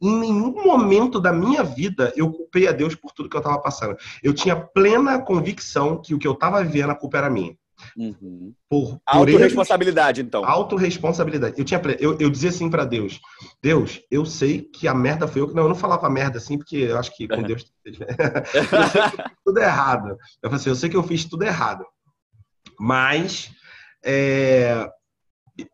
em nenhum momento da minha vida eu culpei a Deus por tudo que eu estava passando. Eu tinha plena convicção que o que eu estava vivendo, a culpa era minha. Uhum. Por, por autorresponsabilidade, então. Autoresponsabilidade. Eu, tinha, eu, eu dizia assim para Deus: Deus, eu sei que a merda foi eu que. Não, eu não falava merda assim, porque eu acho que com <laughs> Deus. eu sei que eu fiz tudo errado. Eu falei assim: eu sei que eu fiz tudo errado. Mas é,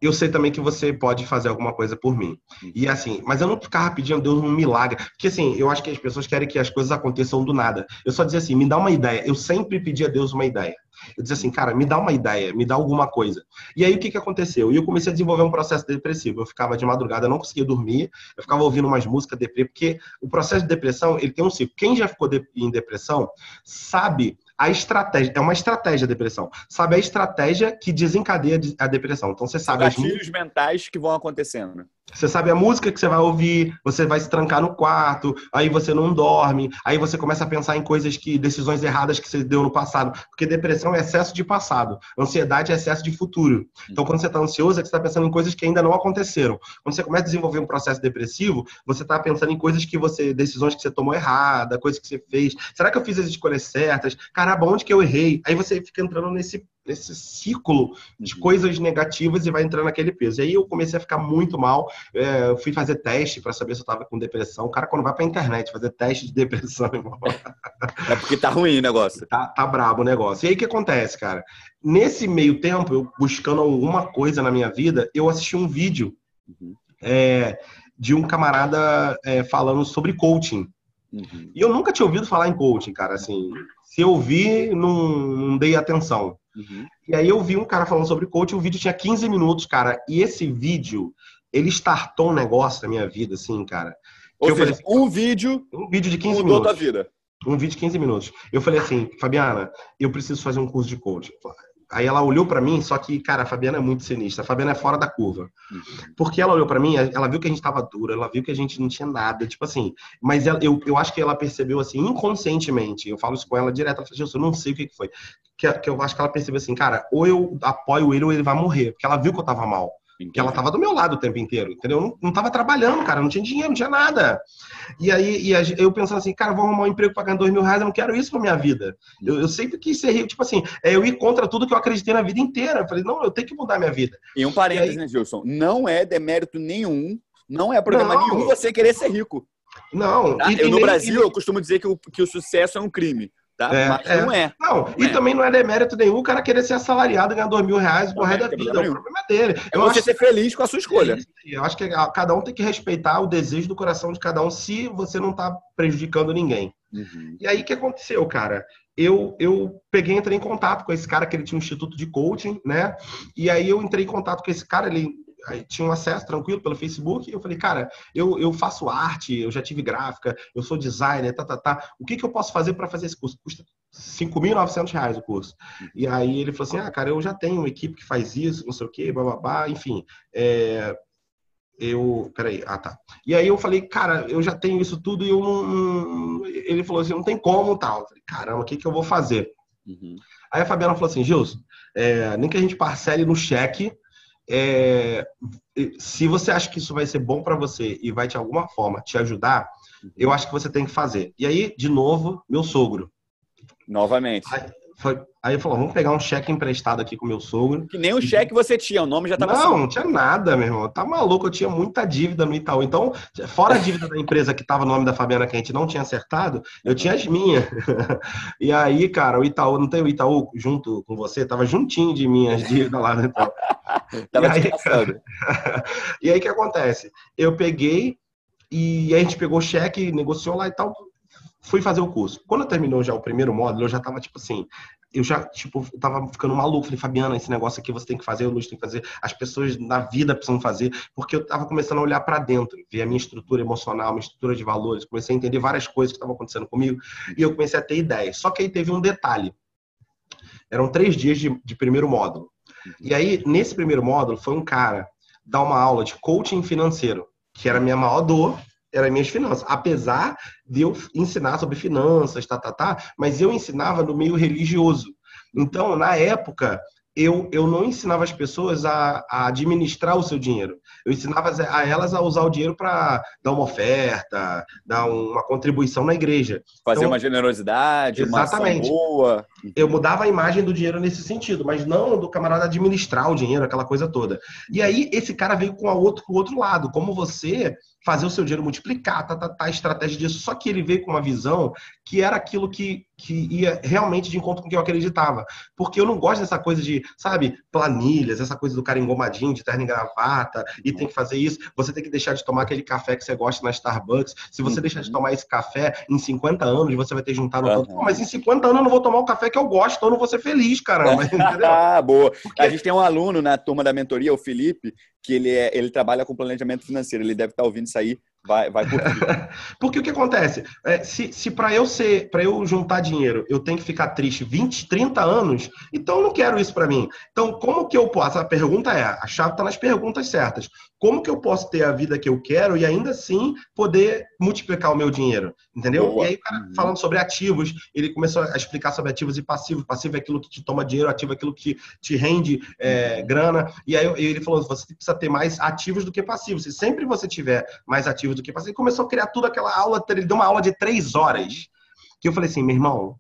eu sei também que você pode fazer alguma coisa por mim. E assim, mas eu não ficava pedindo a Deus um milagre. Porque assim, eu acho que as pessoas querem que as coisas aconteçam do nada. Eu só dizia assim, me dá uma ideia. Eu sempre pedi a Deus uma ideia. Eu dizia assim, cara, me dá uma ideia, me dá alguma coisa. E aí o que, que aconteceu? E eu comecei a desenvolver um processo depressivo. Eu ficava de madrugada, não conseguia dormir, eu ficava ouvindo umas músicas deprê, porque o processo de depressão, ele tem um ciclo. Quem já ficou em depressão sabe a estratégia, é uma estratégia a depressão. Sabe a estratégia que desencadeia a depressão. Então você sabe. Os gatilhos mentais que vão acontecendo. Você sabe a música que você vai ouvir, você vai se trancar no quarto, aí você não dorme, aí você começa a pensar em coisas que, decisões erradas que você deu no passado. Porque depressão é excesso de passado, ansiedade é excesso de futuro. Então, quando você está ansioso, é que você está pensando em coisas que ainda não aconteceram. Quando você começa a desenvolver um processo depressivo, você está pensando em coisas que você, decisões que você tomou errada, coisas que você fez. Será que eu fiz as escolhas certas? Caramba, onde que eu errei? Aí você fica entrando nesse nesse ciclo de uhum. coisas negativas e vai entrando naquele peso. E aí eu comecei a ficar muito mal. É, eu fui fazer teste para saber se eu estava com depressão. O cara, quando vai para a internet fazer teste de depressão, <laughs> irmão. É porque tá ruim o negócio. Tá, tá brabo o negócio. E aí o que acontece, cara? Nesse meio tempo, eu buscando alguma coisa na minha vida, eu assisti um vídeo uhum. é, de um camarada é, falando sobre coaching. Uhum. E eu nunca tinha ouvido falar em coaching, cara. Assim, se eu vi, não, não dei atenção. Uhum. E aí eu vi um cara falando sobre coaching, o vídeo tinha 15 minutos, cara. E esse vídeo, ele startou um negócio na minha vida, assim, cara. Ou seja, falei, um vídeo. Um vídeo de 15 minutos. Mudou tua vida. Um vídeo de 15 minutos. Eu falei assim, Fabiana, eu preciso fazer um curso de coaching. Aí ela olhou para mim, só que, cara, a Fabiana é muito sinistra. A Fabiana é fora da curva. Uhum. Porque ela olhou para mim, ela viu que a gente tava dura, ela viu que a gente não tinha nada, tipo assim. Mas ela, eu, eu acho que ela percebeu, assim, inconscientemente. Eu falo isso com ela direto. Ela falou, Gilson, eu não sei o que, que foi. Que, que eu acho que ela percebeu assim, cara, ou eu apoio ele ou ele vai morrer. Porque ela viu que eu tava mal. Que ela tava do meu lado o tempo inteiro, entendeu? Não, não tava trabalhando, cara, não tinha dinheiro, não tinha nada. E aí e eu pensando assim, cara, vou arrumar um emprego pagando dois mil reais, eu não quero isso pra minha vida. Eu, eu sempre quis ser rico, tipo assim, é eu ir contra tudo que eu acreditei na vida inteira. Eu falei, não, eu tenho que mudar minha vida. E um parênteses, E né, Gilson? Não é demérito nenhum, não é problema Não. nenhum você querer ser rico. Não, tá? e- eu, no nem- Brasil, eu costumo dizer que o, que o sucesso é um crime, tá? É, Mas é. não é. Não, e É. também não é demérito nenhum o cara querer ser assalariado e ganhar dois mil reais por Não resto é da vida. problema É o problema dele. É Eu você acho ser feliz com a sua escolha. É. Eu acho que cada um tem que respeitar o desejo do coração de cada um se você não tá prejudicando ninguém. Uhum. E aí o que aconteceu, cara? Eu, eu peguei entrei em contato com esse cara que ele tinha um instituto de coaching, né? E aí eu entrei em contato com esse cara, ele aí tinha um acesso tranquilo pelo Facebook, e eu falei, cara, eu, eu faço arte, eu já tive gráfica, eu sou designer, tá, tá, tá. O que, que eu posso fazer para fazer esse curso? Custa 5.900 reais o curso. E aí ele falou assim, ah, cara, eu já tenho uma equipe que faz isso, não sei o quê, bababá, enfim. É, eu. Peraí, ah tá. E aí eu falei, cara, eu já tenho isso tudo e eu não. Ele falou assim, não tem como tal. Eu falei, caramba, o que, que eu vou fazer? Uhum. Aí a Fabiana falou assim, Gilson, é, nem que a gente parcele no cheque. É, se você acha que isso vai ser bom para você e vai de alguma forma te ajudar, eu acho que você tem que fazer. E aí, de novo, meu sogro. Novamente. Aí, foi, aí falou, vamos pegar um cheque emprestado aqui com meu sogro. Que nem o cheque você tinha, o nome já estava Não, não tinha nada, meu irmão. Tá maluco, eu tinha muita dívida no Itaú. Então, fora a dívida da empresa que tava no nome da Fabiana que a gente não tinha acertado, eu tinha as minhas. <laughs> E aí, cara, o Itaú, não tem o Itaú junto com você? Tava juntinho de mim as dívidas lá no Itaú. <laughs> Tava E aí, passando. <laughs> E aí, o que acontece? Eu peguei e a gente pegou o cheque, negociou lá e tal, fui fazer o curso. Quando terminou já o primeiro módulo, eu já tava tipo assim, eu já, tipo, tava ficando maluco. Falei, Fabiana, esse negócio aqui você tem que fazer, o Luiz tem que fazer, as pessoas na vida precisam fazer, porque eu tava começando a olhar para dentro, ver a minha estrutura emocional, minha estrutura de valores, comecei a entender várias coisas que estavam acontecendo comigo e eu comecei a ter ideias. Só que aí teve um detalhe. Eram três dias de, de primeiro módulo. E aí, nesse primeiro módulo, foi um cara dar uma aula de coaching financeiro, que era a minha maior dor, era minhas finanças. Apesar de eu ensinar sobre finanças, tá, tá, tá, mas eu ensinava no meio religioso. Então, na época, eu, eu não ensinava as pessoas a, a administrar o seu dinheiro. Eu ensinava a elas a usar o dinheiro para dar uma oferta, dar uma contribuição na igreja. Fazer Então- uma generosidade, uma Exatamente. boa. Eu mudava a imagem do dinheiro nesse sentido, mas não do camarada administrar o dinheiro, aquela coisa toda. E aí, esse cara veio com a outro, com o outro lado, como você fazer o seu dinheiro multiplicar, tá, tá, tá, a estratégia disso. Só que ele veio com uma visão que era aquilo que, que ia realmente de encontro com o que eu acreditava. Porque eu não gosto dessa coisa de, sabe, planilhas, essa coisa do cara engomadinho, de terno e gravata, e tem que fazer isso. Você tem que deixar de tomar aquele café que você gosta na Starbucks. Se você Uhum. deixar de tomar esse café, em 50 anos você vai ter juntado Aham. tanto. Pô, mas em 50 anos eu não vou tomar o café que eu gosto, então eu não vou ser feliz, caramba. <laughs> Entendeu? Ah, boa. Porque- A gente tem um aluno na turma da mentoria, o Felipe, que ele, é, ele trabalha com planejamento financeiro. Ele deve estar ouvindo isso aí, vai, vai curtir. <laughs> Porque o que acontece? É, se se para eu ser, para eu juntar dinheiro, eu tenho que ficar triste 20, 30 anos, então eu não quero isso para mim. Então, como que eu posso? A pergunta é, a chave está nas perguntas certas. Como que eu posso ter a vida que eu quero e ainda assim poder multiplicar o meu dinheiro? Entendeu? Boa. E aí, o cara Uhum. falando sobre ativos, ele começou a explicar sobre ativos e passivos. Passivo é aquilo que te toma dinheiro, ativo é aquilo que te rende é, grana. E aí ele falou: você precisa ter mais ativos do que passivos. Se sempre você tiver mais ativos do que passivos, ele começou a criar tudo aquela aula, ele deu uma aula de três horas. Que eu falei assim, meu irmão,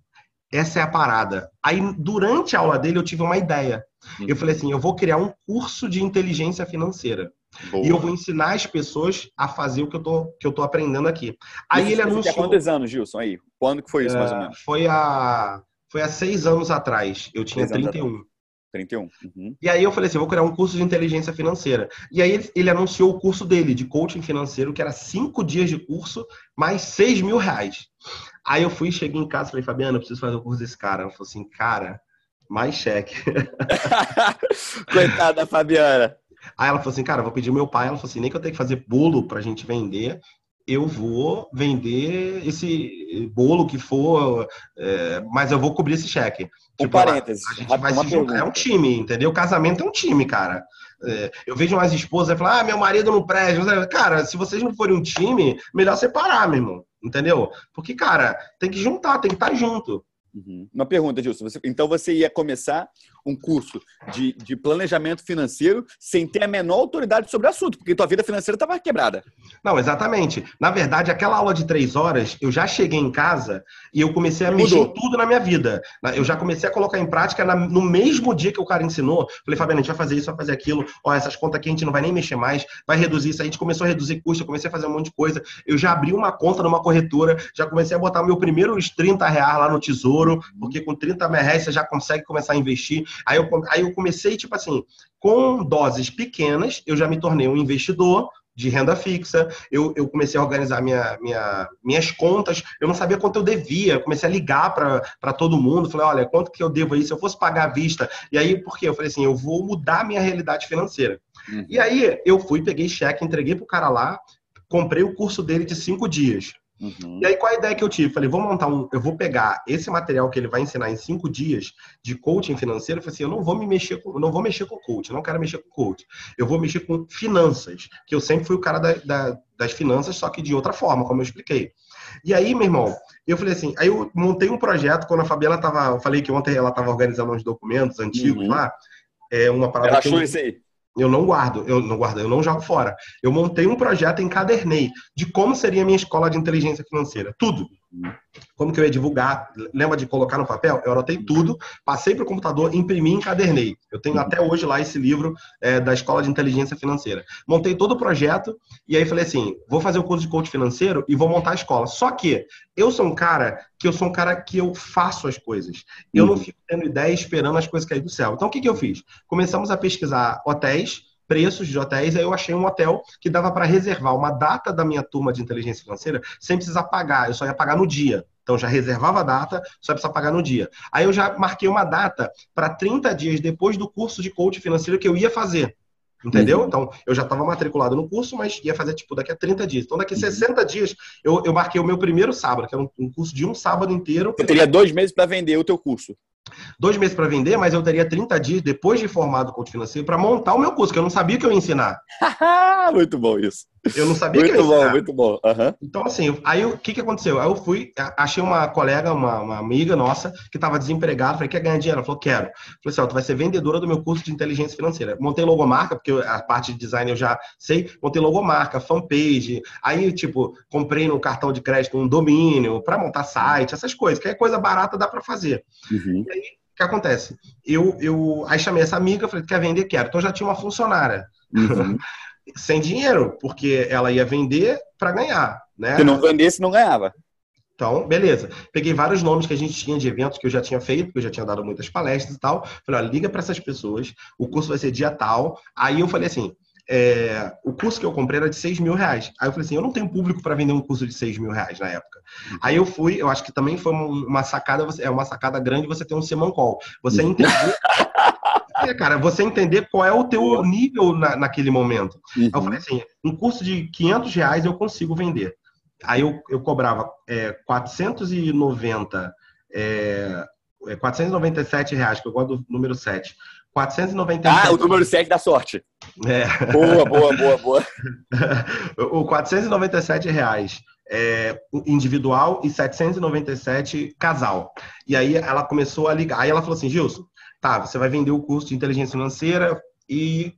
essa é a parada. Aí, durante a aula dele, eu tive uma ideia. Eu falei assim: eu vou criar um curso de inteligência financeira. Boa. E eu vou ensinar as pessoas a fazer o que eu tô, que eu tô aprendendo aqui. Aí Isso ele anunciou. quantos anos, Gilson? Aí? Quando que foi isso, mais ou é, menos? foi, há, foi há seis anos atrás. Eu tinha Seis anos 31. 31. Uhum. E aí eu falei assim, eu vou criar um curso de inteligência financeira. E aí ele, ele anunciou o curso dele, de coaching financeiro, que era cinco dias de curso, mais seis mil reais. Aí eu fui, cheguei em casa e falei, Fabiana, eu preciso fazer o curso desse cara. Ela falou assim, cara, mais cheque. <laughs> Coitada da Fabiana. Aí ela falou assim, cara, eu vou pedir meu pai. Ela falou assim, nem que eu tenho que fazer bolo pra gente vender. Eu vou vender esse bolo que for, é, mas eu vou cobrir esse cheque. Um tipo, parênteses. A gente vai se juntar. É um time, entendeu? Casamento é um time, cara. É, eu vejo umas esposas e falam, ah, meu marido não presta. Cara, se vocês não forem um time, melhor separar, meu irmão. Entendeu? Porque, cara, tem que juntar, tem que estar junto. Uhum. Uma pergunta, Gilson. Você, então você ia começar um curso de, de, planejamento financeiro sem ter a menor autoridade sobre o assunto, porque tua vida financeira estava quebrada. Não, exatamente. Na verdade, aquela aula de três horas, eu já cheguei em casa e eu comecei a Mudou. mexer tudo na minha vida. Eu já comecei a colocar em prática no mesmo dia que o cara ensinou. Falei, Fabiano, a gente vai fazer isso, vai fazer aquilo. Ó, essas contas aqui a gente não vai nem mexer mais, vai reduzir isso. A gente começou a reduzir custo, eu comecei a fazer um monte de coisa. Eu já abri uma conta numa corretora, já comecei a botar meu primeiro 30 reais lá no tesouro, porque com 30 reais você já consegue começar a investir. Aí eu, aí eu comecei, tipo assim, com doses pequenas, eu já me tornei um investidor de renda fixa, eu, eu comecei a organizar minha, minha, minhas contas, eu não sabia quanto eu devia, comecei a ligar para todo mundo, falei, olha, quanto que eu devo aí, se eu fosse pagar à vista, e aí, por quê? Eu falei assim, eu vou mudar a minha realidade financeira. Uhum. E aí, eu fui, peguei cheque, entreguei pro cara lá, comprei o curso dele de cinco dias. Uhum. E aí, qual a ideia que eu tive? Falei, vou montar um. Eu vou pegar esse material que ele vai ensinar em cinco dias de coaching financeiro. Eu falei assim, eu não vou me mexer com, não vou mexer com coach, não quero mexer com coach. Eu vou mexer com finanças, que eu sempre fui o cara da, da, das finanças, só que de outra forma, como eu expliquei. E aí, meu irmão, eu falei assim, aí eu montei um projeto quando a Fabiana tava, eu falei que ontem ela estava organizando uns documentos antigos uhum. lá. É uma parada. Ela achou eu, isso aí. Eu não guardo, eu não guardo, eu não jogo fora. Eu montei um projeto, encadernei de como seria a minha escola de inteligência financeira. Tudo. Como que eu ia divulgar? Lembra de colocar no papel? Eu anotei tudo, passei para o computador, imprimi e encadernei. Eu tenho até hoje lá esse livro é, da Escola de Inteligência Financeira. Montei todo o projeto e aí falei assim: vou fazer o curso de coach financeiro e vou montar a escola. Só que eu sou um cara que eu sou um cara que eu faço as coisas. Eu não fico tendo ideia esperando as coisas cair do céu. Então o que, que eu fiz? Começamos a pesquisar hotéis preços de hotéis, aí eu achei um hotel que dava para reservar uma data da minha turma de inteligência financeira sem precisar pagar, eu só ia pagar no dia. Então já reservava a data, só precisa pagar no dia. Aí eu já marquei uma data para 30 dias depois do curso de coach financeiro que eu ia fazer. Entendeu? Uhum. Então, eu já estava matriculado no curso, mas ia fazer, tipo, daqui a 30 dias. Então, daqui a 60 uhum. dias, eu, eu marquei o meu primeiro sábado, que era um, um curso de um sábado inteiro. Você teria dois meses para vender o teu curso dois meses para vender, mas eu teria 30 dias depois de formado coach financeiro para montar o meu curso, que eu não sabia que eu ia ensinar. <laughs> muito bom isso. Eu não sabia muito que. Muito bom, muito bom. Uhum. Então, assim, aí o que, que aconteceu? Aí eu fui, achei uma colega, uma, uma amiga nossa, que estava desempregada, falei, quer ganhar dinheiro? Ela falou, quero. Falei assim, ó, tu vai ser vendedora do meu curso de inteligência financeira. Montei logomarca, porque a parte de design eu já sei, montei logomarca, fanpage, aí, tipo, comprei no cartão de crédito um domínio para montar site, essas coisas, que é coisa barata dá para fazer. Uhum. E aí, que acontece? Eu, eu aí chamei essa amiga, falei, quer vender? Quero. Então já tinha uma funcionária. Uhum. <laughs> Sem dinheiro, porque ela ia vender para ganhar. Né? Se não vendesse, não ganhava. Então, beleza. Peguei vários nomes que a gente tinha de eventos que eu já tinha feito, porque eu já tinha dado muitas palestras e tal. Falei, ó, liga para essas pessoas, o curso vai ser dia tal. Aí eu falei assim: é, o curso que eu comprei era de 6 mil reais. Aí eu falei assim, eu não tenho público para vender um curso de 6 mil reais na época. Uhum. Aí eu fui, eu acho que também foi uma sacada, é uma sacada grande você ter um Simon Call. Você entender. <laughs> cara, você entender qual é o teu nível na, naquele momento. Uhum. Eu falei assim, um curso de 500 reais eu consigo vender. Aí eu, eu cobrava é, 490, é, 497 é, reais, que eu gosto do número 7. 497. Ah, o número 7 da sorte. É. Boa, boa, boa, boa. <laughs> o 497 reais é, individual e 797 casal. E aí ela começou a ligar. Aí ela falou assim, Gilson, tá, você vai vender o curso de inteligência financeira e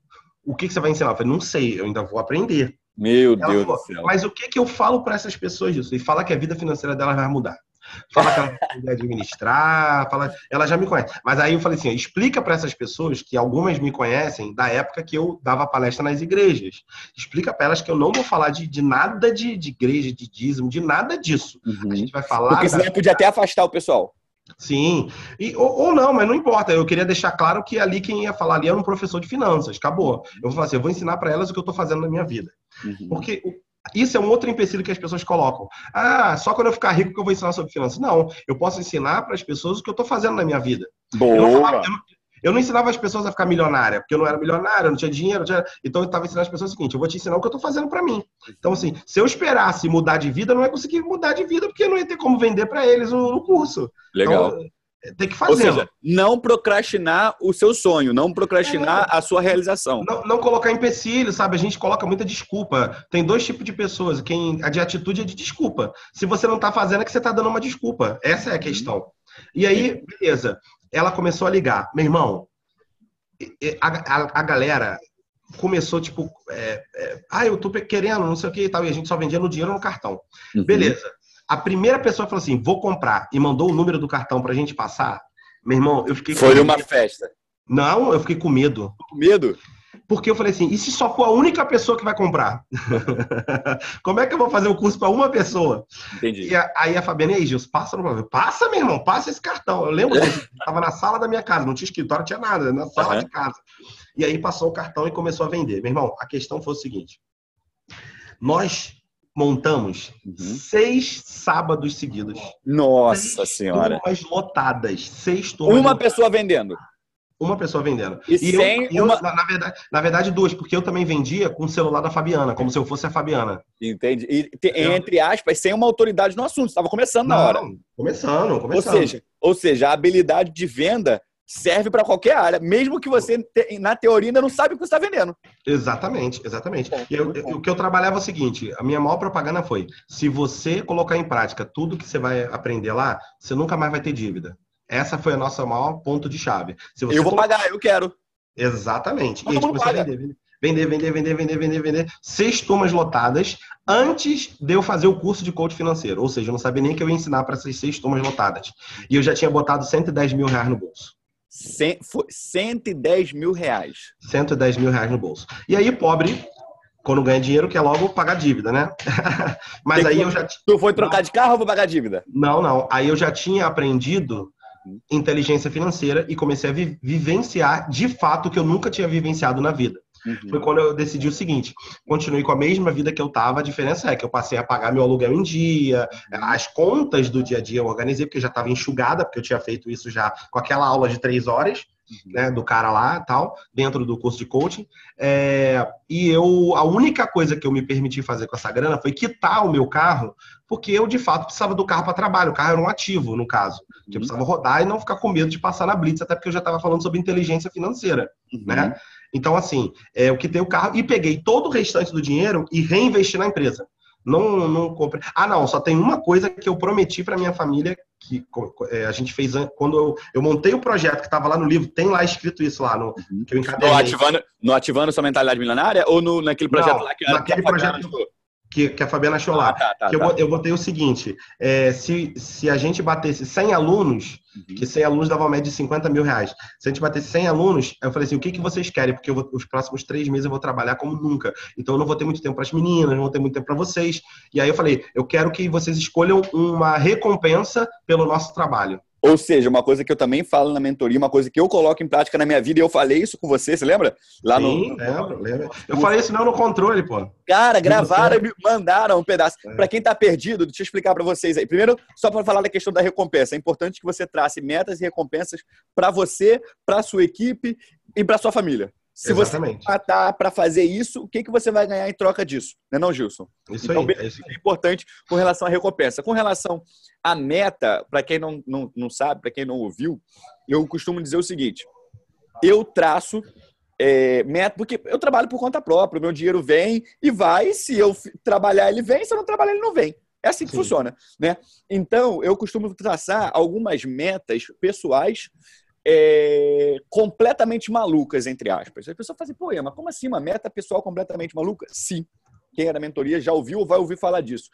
o que, que você vai ensinar? Eu falei, não sei, eu ainda vou aprender. Meu ela Deus falou, do céu. Mas o que, que eu falo para essas pessoas, Gilson? E fala que a vida financeira delas vai mudar fala que ela pode administrar, fala, ela já me conhece. Mas aí eu falei assim, explica para essas pessoas que algumas me conhecem da época que eu dava palestra nas igrejas. Explica para elas que eu não vou falar de, de nada de, de igreja, de dízimo, de nada disso. Uhum. A gente vai falar. Porque senão da... podia até afastar o pessoal. Sim, e, ou, ou, não, mas não importa. Eu queria deixar claro que ali quem ia falar ali era um professor de finanças. Acabou. Eu vou falar assim, eu vou ensinar para elas o que eu estou fazendo na minha vida. Uhum. Porque isso é um outro empecilho que as pessoas colocam. Ah, só quando eu ficar rico que eu vou ensinar sobre finanças. Não, eu posso ensinar para as pessoas o que eu estou fazendo na minha vida. Boa. Eu não, falava, eu, Eu não ensinava as pessoas a ficar milionária, porque eu não era milionária, eu não tinha dinheiro, não tinha... então eu estava ensinando as pessoas o seguinte: eu vou te ensinar o que eu estou fazendo para mim. Então, assim, se eu esperasse mudar de vida, eu não ia conseguir mudar de vida, porque eu não ia ter como vender para eles o, o, curso. Legal. Então, tem que fazer. Ou seja, não procrastinar o seu sonho, não procrastinar é, a sua realização. Não, não, colocar empecilho, sabe? A gente coloca muita desculpa. Tem dois tipos de pessoas. Quem a de atitude é de desculpa. Se você não está fazendo, é que você está dando uma desculpa. Essa é a questão. E aí, beleza. Ela começou a ligar. Meu irmão, a, a, a galera começou, tipo, é, é, ah, eu tô querendo, não sei o que e tal, e a gente só vendia no dinheiro no cartão. Uhum. Beleza. A primeira pessoa falou assim, vou comprar, e mandou o número do cartão pra gente passar. Meu irmão, eu fiquei Foi uma festa. Não, eu fiquei com medo. Com medo? Porque eu falei assim, e se só for a única pessoa que vai comprar? <laughs> Como é que eu vou fazer o curso para uma pessoa? Entendi. E a, aí a Fabiana, e aí, Gilson, passa no Passa, meu irmão, passa esse cartão. Eu lembro que <laughs> estava na sala da minha casa, não tinha escritório, não tinha nada, na sala uhum. de casa. E aí passou o cartão e começou a vender. Meu irmão, a questão foi o seguinte: nós montamos uhum. seis sábados seguidos. Nossa seis senhora! Turmas lotadas, seis turmas. Uma lotadas. pessoa vendendo. Uma pessoa vendendo. E, e sem eu, uma... eu, na, verdade, na verdade, duas, porque eu também vendia com o celular da Fabiana, como se eu fosse a Fabiana. Entende? E, entre aspas, sem uma autoridade no assunto. Estava começando na hora. Começando, começando. Ou seja, ou seja, a habilidade de venda serve para qualquer área, mesmo que você, na teoria, ainda não sabe o que você está vendendo. Exatamente, exatamente. Bom, e eu, o que eu trabalhava é o seguinte: a minha maior propaganda foi: se você colocar em prática tudo que você vai aprender lá, você nunca mais vai ter dívida. Essa foi a nossa maior ponto de chave. eu vou pagar, eu quero. Exatamente. e a gente começou a vender, vender, vender, vender, vender, vender, vender. Seis turmas lotadas antes de eu fazer o curso de coach financeiro. Ou seja, eu não sabia nem que eu ia ensinar para essas seis turmas lotadas. E eu já tinha botado 110 mil reais no bolso. Cent, foi 110 mil reais. 110 mil reais no bolso. E aí, pobre, quando ganha dinheiro, quer logo pagar dívida, né? <laughs> Mas aí eu já. Tu foi trocar de carro ou vou pagar dívida? Não, não. Aí eu já tinha aprendido inteligência financeira e comecei a vi vivenciar de fato o que eu nunca tinha vivenciado na vida. Uhum. Foi quando eu decidi o seguinte: continuei com a mesma vida que eu tava, a diferença é que eu passei a pagar meu aluguel em dia, uhum. as contas do dia a dia eu organizei, porque já estava enxugada, porque eu tinha feito isso já com aquela aula de três horas. Uhum. Né, do cara lá tal, dentro do curso de coaching. É, e eu, a única coisa que eu me permiti fazer com essa grana foi quitar o meu carro, porque eu de fato precisava do carro para trabalho. O carro era um ativo, no caso. Que eu uhum. precisava rodar e não ficar com medo de passar na Blitz, até porque eu já estava falando sobre inteligência financeira. Uhum. Né? Então, assim, é, eu quitei o carro e peguei todo o restante do dinheiro e reinvesti na empresa. Não, não comprei. Ah, não, só tem uma coisa que eu prometi para minha família que é, a gente fez quando eu, eu montei o projeto que estava lá no livro, tem lá escrito isso lá no uhum. que eu no ativando, no ativando sua mentalidade milionária ou no, naquele projeto não, lá que naquele que projeto que, que, a Fabiana achou lá. Ah, tá, tá, que eu, tá. eu botei o seguinte: é, se, se a gente batesse 100 alunos, uhum. que 100 alunos dava uma média de 50 mil reais. Se a gente batesse 100 alunos, eu falei assim: o que, que vocês querem? Porque vou, os próximos três meses eu vou trabalhar como nunca. Então eu não vou ter muito tempo para as meninas, não vou ter muito tempo para vocês. E aí eu falei: eu quero que vocês escolham uma recompensa pelo nosso trabalho. Ou seja, uma coisa que eu também falo na mentoria, uma coisa que eu coloco em prática na minha vida, e eu falei isso com você, você lembra? Lá Sim, no... lembro, lembro. Eu falei isso não no controle, pô. Cara, gravaram e me mandaram um pedaço. É. Para quem tá perdido, deixa eu explicar para vocês aí. Primeiro, só para falar da questão da recompensa. É importante que você trace metas e recompensas para você, para sua equipe e para sua família. Se Exatamente. você matar para fazer isso, o que, que você vai ganhar em troca disso? Não é não, Gilson? Isso então, aí. É, isso é importante com relação à recompensa. Com relação à meta, para quem não, não, não sabe, para quem não ouviu, eu costumo dizer o seguinte: eu traço é, meta, porque eu trabalho por conta própria, o meu dinheiro vem e vai, se eu trabalhar, ele vem, se eu não trabalhar, ele não vem. É assim que Sim. funciona, né? Então, eu costumo traçar algumas metas pessoais é, completamente malucas, entre aspas. A pessoa fala assim, pô, mas como assim uma meta pessoal completamente maluca? Sim. Quem é da mentoria já ouviu ou vai ouvir falar disso.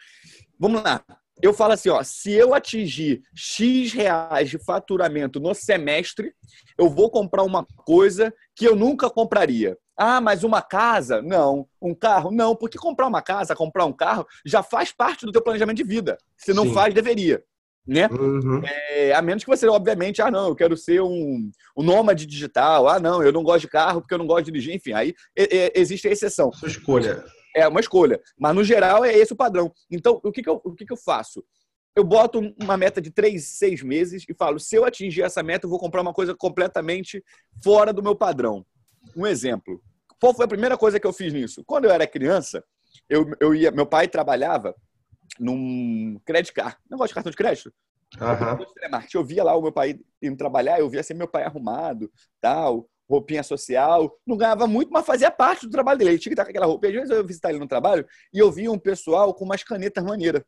Vamos lá. Eu falo assim, ó, se eu atingir X reais de faturamento no semestre, eu vou comprar uma coisa que eu nunca compraria. Ah, mas uma casa? Não. Um carro? Não, porque comprar uma casa, comprar um carro, já faz parte do teu planejamento de vida. Se não Sim. faz, deveria né? Uhum. É, a menos que você, obviamente, ah, não, eu quero ser um, um nômade digital, ah, não, eu não gosto de carro porque eu não gosto de dirigir, enfim, aí é, é, existe a exceção. Sua escolha. É uma escolha, mas no geral é esse o padrão. Então, o que, que, eu, o que, que eu faço? eu boto uma meta de três, seis meses e falo: se eu atingir essa meta, eu vou comprar uma coisa completamente fora do meu padrão. Um exemplo. Qual foi a primeira coisa que eu fiz nisso? Quando eu era criança, eu, eu ia, meu pai trabalhava num credit card, negócio de cartão de crédito. Uhum. Eu via lá o meu pai indo trabalhar, eu via assim, meu pai arrumado, tal, roupinha social. Não ganhava muito, mas fazia parte do trabalho dele. Ele tinha que estar com aquela roupa. Às vezes eu visitava ele no trabalho e eu via um pessoal com umas canetas maneiras.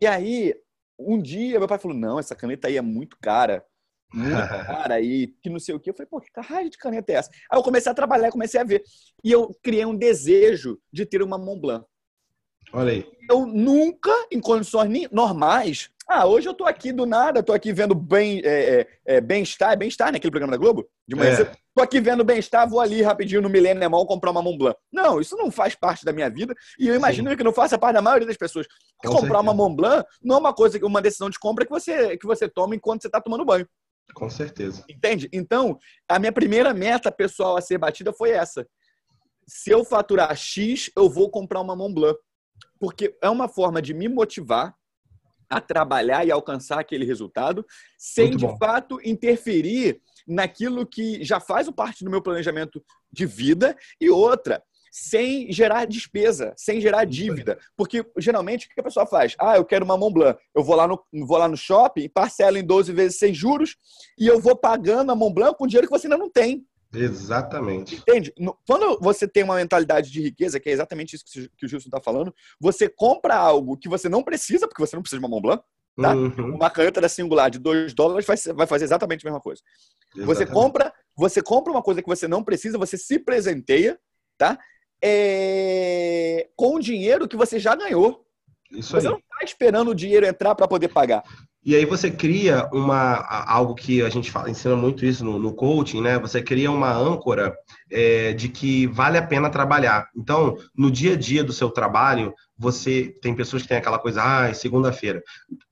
E aí, um dia, meu pai falou: Não, essa caneta aí é muito cara. Muito <laughs> cara aí, que não sei o quê. Eu falei, pô, que raio de caneta é essa? Aí eu comecei a trabalhar, comecei a ver. E eu criei um desejo de ter uma Montblanc. Olha aí. Eu nunca, em condições normais, ah, hoje eu tô aqui do nada, tô aqui vendo bem, é, é, bem-estar, é bem-estar naquele programa da Globo? De manhã. É. Tô aqui vendo bem-estar, vou ali rapidinho no Millennium Mall comprar uma Mont Blanc. Não, isso não faz parte da minha vida e eu imagino Sim. que não faça parte da maioria das pessoas. Com comprar certeza. uma Mont Blanc não é uma coisa, uma decisão de compra que você, que você toma enquanto você está tomando banho. Com certeza. Entende? Então, a minha primeira meta pessoal a ser batida foi essa. Se eu faturar X, eu vou comprar uma Mont Blanc. Porque é uma forma de me motivar a trabalhar e alcançar aquele resultado, sem de fato interferir naquilo que já faz parte do meu planejamento de vida e outra, sem gerar despesa, sem gerar dívida. Porque geralmente o que a pessoa faz? Ah, eu quero uma Mont Blanc. Eu vou lá no, vou lá no shopping, parcelo em 12 vezes sem juros e eu vou pagando a Mont Blanc com dinheiro que você ainda não tem. Exatamente. Entende? Quando você tem uma mentalidade de riqueza, que é exatamente isso que o Gilson está falando, você compra algo que você não precisa, porque você não precisa de uma Mont Blanc, tá? Uhum. Uma caneta da singular de 2 dólares vai, vai fazer exatamente a mesma coisa. Exatamente. Você compra, você compra uma coisa que você não precisa, você se presenteia, tá? É... Com o dinheiro que você já ganhou. Isso você aí. não esperando o dinheiro entrar para poder pagar. E aí você cria uma algo que a gente fala, ensina muito isso no, no coaching, né? Você cria uma âncora é, de que vale a pena trabalhar. Então, no dia a dia do seu trabalho, você tem pessoas que têm aquela coisa, ah, é segunda-feira.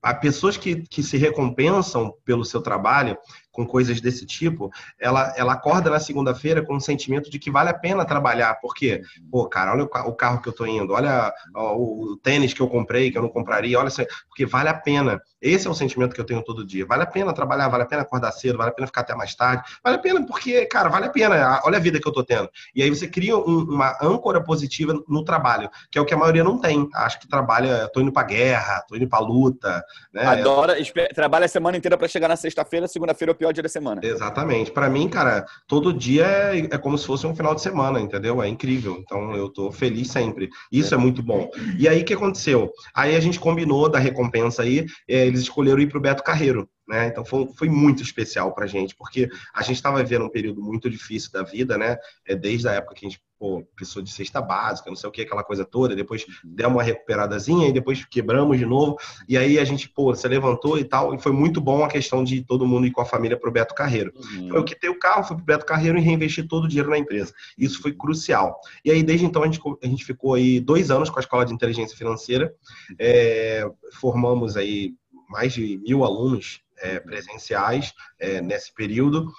Há pessoas que, que se recompensam pelo seu trabalho com coisas desse tipo, ela, ela acorda na segunda-feira com um sentimento de que vale a pena trabalhar, porque, pô, cara, olha o carro que eu tô indo, olha o tênis que eu comprei, que eu não compraria, olha, porque vale a pena. Esse é o sentimento que eu tenho todo dia. Vale a pena trabalhar, vale a pena acordar cedo, vale a pena ficar até mais tarde, vale a pena porque, cara, vale a pena, olha a vida que eu tô tendo. E aí você cria um, uma âncora positiva no trabalho, que é o que a maioria não tem. Acho que trabalha, tô indo pra guerra, tô indo pra luta, né? Adora, trabalha a semana inteira para chegar na sexta-feira, segunda-feira pior dia da semana. Exatamente. Para mim, cara, todo dia é, é, como se fosse um final de semana, entendeu? É incrível. Então eu tô feliz sempre. Isso é, é muito bom. E aí o que aconteceu? Aí a gente combinou da recompensa aí, é, eles escolheram ir pro Beto Carreiro. Né? Então foi, foi muito especial para a gente, porque a gente estava vivendo um período muito difícil da vida, né? É, desde a época que a gente pô, precisou de cesta básica, não sei o que, aquela coisa toda, depois deu uma recuperadazinha e depois quebramos de novo. E aí a gente, pô, se levantou e tal, e foi muito bom a questão de todo mundo ir com a família para o Beto Carreiro. Uhum. Então, eu quitei o carro, fui para o Beto Carreiro e reinvesti todo o dinheiro na empresa. Isso foi crucial. E aí, desde então, a gente, a gente ficou aí dois anos com a Escola de Inteligência Financeira, é, formamos aí mais de mil alunos é, presenciais é, nesse período.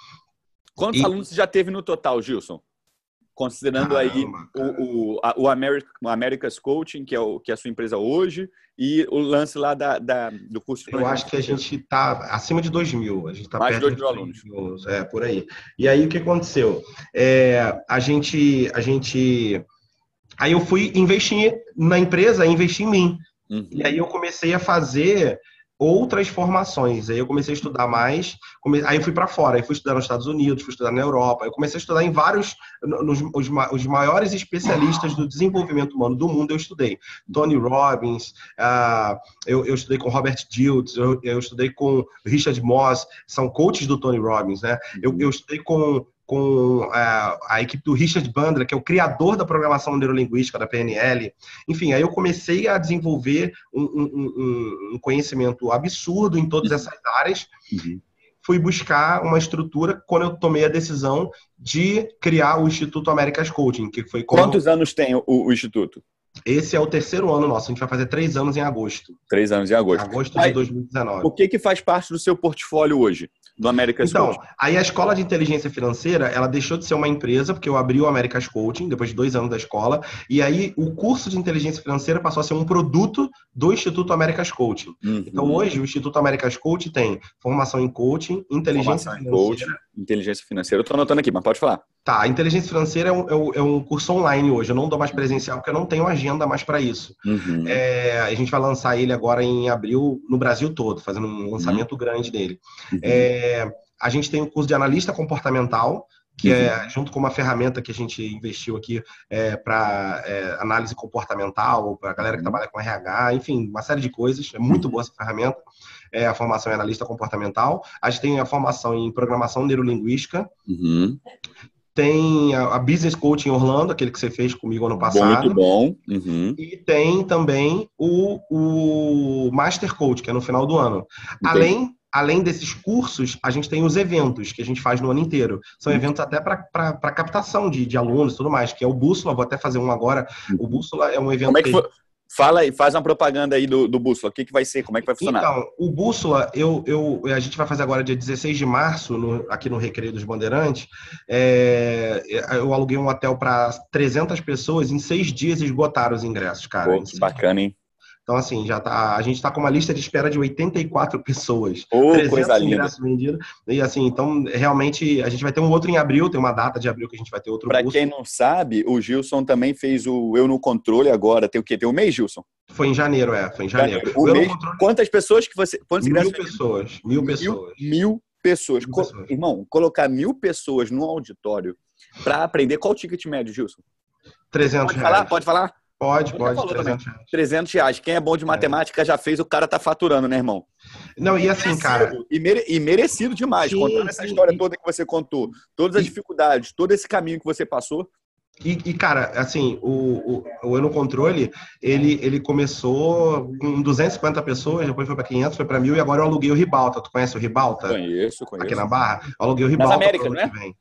Quantos e... alunos você já teve no total, Gilson? Considerando Caramba, aí o, o, a, o, America, o America's Coaching, que é, o, que é a sua empresa hoje, e o lance lá da, da do curso. Eu acho que a gente está acima de 2 mil. A gente está Mais de 2 mil alunos. alunos. É, por aí. E aí, o que aconteceu? É, a gente... A gente Aí eu fui investir na empresa, investir em mim. Uhum. E aí eu comecei a fazer outras formações. Aí eu comecei a estudar mais, come... aí eu fui para fora, aí fui estudar nos Estados Unidos, fui estudar na Europa, eu comecei a estudar em vários, nos, os, os maiores especialistas do desenvolvimento humano do mundo eu estudei. Tony Robbins, uh, eu, eu, estudei com Robert Diltz, eu, eu, estudei com Richard Moss, são coaches do Tony Robbins, né? Eu, eu estudei com com a, a, equipe do Richard Bandler, que é o criador da programação neurolinguística da PNL. Enfim, aí eu comecei a desenvolver um, um, um conhecimento absurdo em todas essas áreas. Uhum. Fui buscar uma estrutura quando eu tomei a decisão de criar o Instituto Américas Coaching, que foi como... Quantos anos tem o, o Instituto? Esse é o terceiro ano nosso. A gente vai fazer três anos em agosto. Três anos em agosto. Agosto de 2019. O que, que faz parte do seu portfólio hoje? Do America's Então, Coaching? aí a escola de inteligência financeira, ela deixou de ser uma empresa, porque eu abri o America's Coaching, depois de dois anos da escola, e aí o curso de inteligência financeira passou a ser um produto do Instituto America's Coaching. Uhum. Então, hoje, o Instituto America's Coaching tem formação em coaching, inteligência Formação em financeira. coaching, inteligência financeira. Eu tô anotando aqui, mas pode falar. Tá, a inteligência financeira é um, é um- é um curso online hoje. Eu não dou mais presencial porque eu não tenho agenda mais para isso. Uhum. É, a gente vai lançar ele agora em abril no Brasil todo, fazendo um lançamento grande dele. Uhum. É, a gente tem o curso de analista comportamental, que é junto com uma ferramenta que a gente investiu aqui para análise comportamental, para a galera que Uhum. trabalha com RH, enfim, uma série de coisas. É muito boa essa ferramenta. É a formação em analista comportamental. A gente tem a formação em programação neurolinguística. Uhum. Tem a, a Business Coaching Orlando, aquele que você fez comigo ano passado. Muito bom. Uhum. E tem também o, o Master Coach, que é no final do ano. Além, além desses cursos, a gente tem os eventos que a gente faz no ano inteiro. São Uhum. eventos até para captação de, de alunos e tudo mais, que é o Bússola, vou até fazer um agora. O Bússola é um evento Como é que que- foi? Fala aí, faz uma propaganda aí do, do Bússola. O que, que vai ser? Como é que vai funcionar? Então, o Bússola, eu, eu, a gente vai fazer agora dia 16 de março, no- aqui no Recreio dos Bandeirantes. É, eu aluguei um hotel para 300 pessoas, em seis dias esgotaram os ingressos, cara. Pô, que bacana, hein? Então, assim, já tá, a gente está com uma lista de espera de 84 pessoas. Ô, 300 coisa linda. ingressos vendidos. E assim, então, realmente, a gente vai ter um outro em abril, tem uma data de abril que a gente vai ter outro curso. quem não sabe, o Gilson também fez o Eu no Controle agora. Tem o quê? Tem um mês, Gilson? Foi em janeiro, é, foi em janeiro. O Eu mês, não controlo quantas pessoas que você. Quantos mil ingressos? pessoas, mil pessoas. Mil pessoas. Mil Co- pessoas. Irmão, colocar mil pessoas no auditório pra aprender. Qual o ticket médio, Gilson? 300 Pode reais. falar? Pode falar? Pode, pode, falou 300 reais. 300 reais. Quem é bom de matemática já fez, o cara tá faturando, né, irmão? Não, e assim, cara, E, mere- e merecido demais. Sim, Contando essa história sim. toda que você contou, todas as E- dificuldades, todo esse caminho que você passou. E, e, cara, assim, o, o, o Eu no Controle, ele, ele começou com 250 pessoas, depois foi para 500, foi para 1000 e agora eu aluguei o Ribalta. Tu conhece o Ribalta? Conheço, conheço. Aqui na Barra? Eu aluguei o Ribalta. Américas, pro ano né?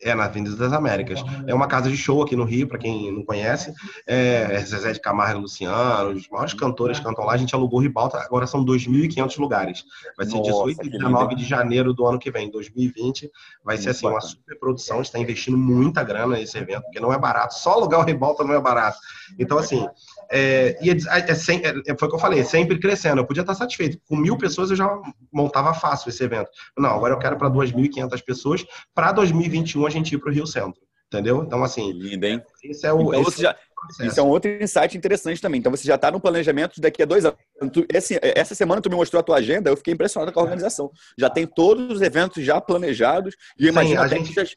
É, na Avenida das Américas. É uma casa de show aqui no Rio, para quem não conhece. É, Zezé de Camargo e Luciano, os maiores cantores cantam lá. A gente alugou o Ribalta, agora são 2.500 lugares. Vai ser Nossa, 18 que e lindo, 19 hein? de janeiro do ano que vem, 2020. Vai ser assim, uma super produção. A gente está investindo muita grana nesse evento, porque não é barato. Só alugar o Ribalta não é barato. Então, assim, é, e é, é sem- é- foi o que eu falei, sempre crescendo. Eu podia estar satisfeito. Com mil pessoas eu já montava fácil esse evento. Não, agora eu quero para 2.500 pessoas. Para 2021 a gente ir para o Rio Centro. Entendeu? Então, assim, lindo, hein? esse é o. Então esse já, é isso é um outro insight interessante também. Então você já está no planejamento daqui a dois anos. Tu- esse- essa semana tu me mostrou a tua agenda, eu fiquei impressionado com a organização. Já tem todos os eventos já planejados. E eu Sim, até gente- que já-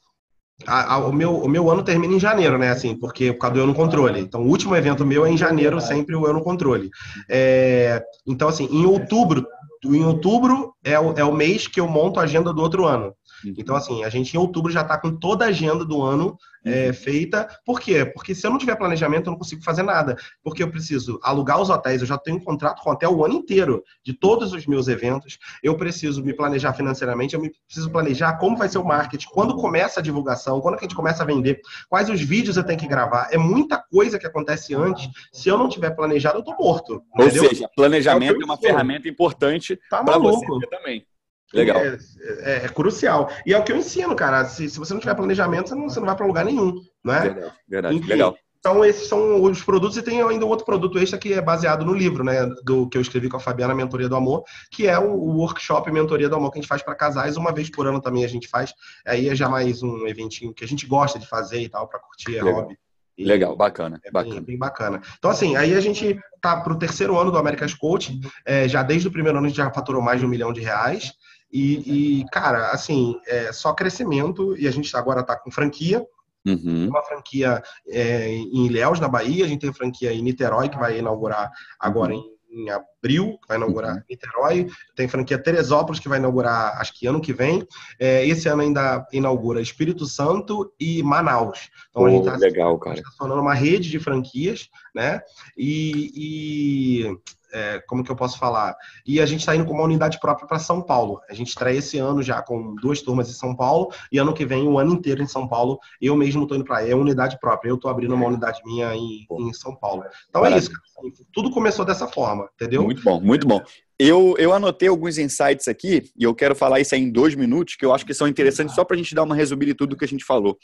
A- a- o, meu, o meu ano termina em janeiro, né? Assim, porque por causa do Eu no Controle. Então, o último evento meu é em janeiro, sempre o Eu no Controle. É, então, assim, em outubro, em outubro é o, é o mês que eu monto a agenda do outro ano. Então, assim, a gente em outubro já está com toda a agenda do ano é, feita. Por quê? Porque se eu não tiver planejamento, eu não consigo fazer nada. Porque eu preciso alugar os hotéis, eu já tenho um contrato com o hotel o ano inteiro, de todos os meus eventos. Eu preciso me planejar financeiramente, eu preciso planejar como vai ser o marketing, quando começa a divulgação, quando que a gente começa a vender, quais os vídeos eu tenho que gravar. É muita coisa que acontece antes. Se eu não tiver planejado, eu tô morto. Ou entendeu? seja, planejamento É é uma ferramenta importante tá para você também. Legal. É, é- é crucial. E é o que eu ensino, cara. Se, se você não tiver planejamento, você não, você não vai para lugar nenhum, né? Verdade, verdade. Enfim, Legal. Então, esses são os produtos, e tem ainda um outro produto extra que é baseado no livro, né? Do que eu escrevi com a Fabiana, Mentoria do Amor, que é o, o workshop Mentoria do Amor que a gente faz para casais. Uma vez por ano também a gente faz. Aí é já mais um eventinho que a gente gosta de fazer e tal, para curtir, é Legal. hobby. E Legal, bacana, É bem, bacana. bem bacana. Então, assim, aí a gente tá pro terceiro ano do America's Coach. É, já desde o primeiro ano a gente já faturou mais de um milhão de reais. E, e, cara, assim, é só crescimento. E a gente agora tá com franquia. Uhum. uma franquia é, em Ilhéus, na Bahia. A gente tem franquia em Niterói, que vai inaugurar agora em, em abril, que vai inaugurar Uhum. Niterói. Tem franquia Teresópolis, que vai inaugurar, acho que ano que vem. É, esse ano ainda inaugura Espírito Santo e Manaus. Então a gente está legal, cara. tornando uma rede de franquias, né? E, e, é, como que eu posso falar? E a gente está indo com uma unidade própria para São Paulo. A gente estreia esse ano já com duas turmas em São Paulo e ano que vem o ano inteiro em São Paulo. Eu mesmo estou indo para aí, é unidade própria. Eu estou abrindo uma unidade minha em, em São Paulo. Então é Maravilha. isso. cara. Assim, Tudo começou dessa forma, entendeu? Muito bom, muito bom. Eu, eu anotei alguns insights aqui e eu quero falar isso aí em dois minutos, que eu acho que são interessantes só para a gente dar uma resumida de tudo que a gente falou.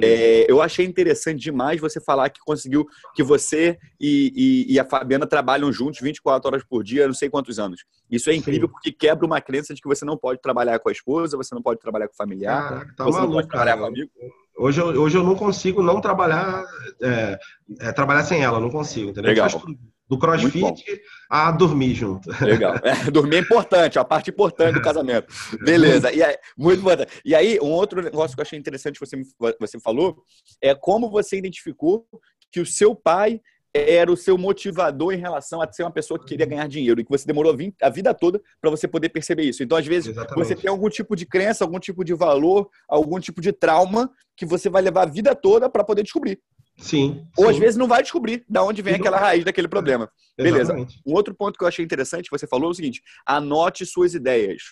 É, eu achei interessante demais você falar que conseguiu que você e, e, e, a Fabiana trabalham juntos 24 horas por dia, não sei quantos anos. Isso é incrível Sim. porque quebra uma crença de que você não pode trabalhar com a esposa, você não pode trabalhar com o familiar, Caraca, tá você maluco, não pode trabalhar cara. com amigo. Hoje eu, hoje eu não consigo não trabalhar, é, é, trabalhar sem ela, não consigo, entendeu? Legal. Do crossfit a dormir junto. Legal. É, <laughs> dormir é importante, a parte importante do casamento. Beleza. E aí, muito <laughs> importante. E aí, um outro negócio que eu achei interessante que você, você falou é como você identificou que o seu pai era o seu motivador em relação a ser uma pessoa que queria ganhar dinheiro e que você demorou a vida toda para você poder perceber isso. Então, às vezes, Exatamente. você tem algum tipo de crença, algum tipo de valor, algum tipo de trauma que você vai levar a vida toda para poder descobrir. Sim. Ou sim. às vezes não vai descobrir de onde vem aquela raiz daquele problema. Beleza. Exatamente. Um outro ponto que eu achei interessante você falou é o seguinte: anote suas ideias.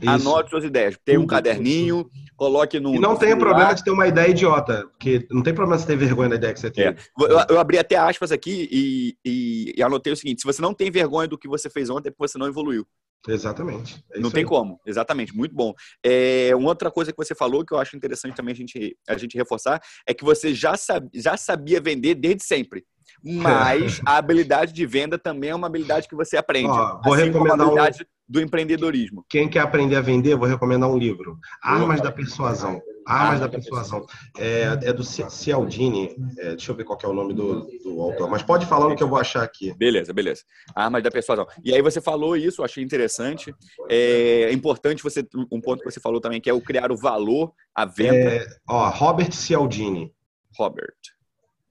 Isso. Anote suas ideias. Tem um caderninho, coloque no. E não tem problema de ter uma ideia idiota, porque não tem problema de ter vergonha da ideia que você tem. É. Eu, eu, abri até aspas aqui e, e, e, anotei o seguinte: se você não tem vergonha do que você fez ontem, é porque você não evoluiu. Exatamente. É não tem aí. como, exatamente, muito bom. É, uma outra coisa que você falou que eu acho interessante também a gente, a gente reforçar é que você já, sab, já sabia vender desde sempre. <laughs> Mas a habilidade de venda também é uma habilidade que você aprende. Ó, vou assim recomendar como a habilidade um... do empreendedorismo. Quem quer aprender a vender, vou recomendar um livro. Armas da Persuasão. Armas da Persuasão. É, é do Cialdini. É, deixa eu ver qual é o nome do, do autor. Mas pode falar o que eu vou achar aqui. Beleza, beleza. Armas da Persuasão. E aí você falou isso, achei interessante. É importante você um ponto que você falou também, que é o criar o valor à venda. É, ó, Robert Cialdini. Robert.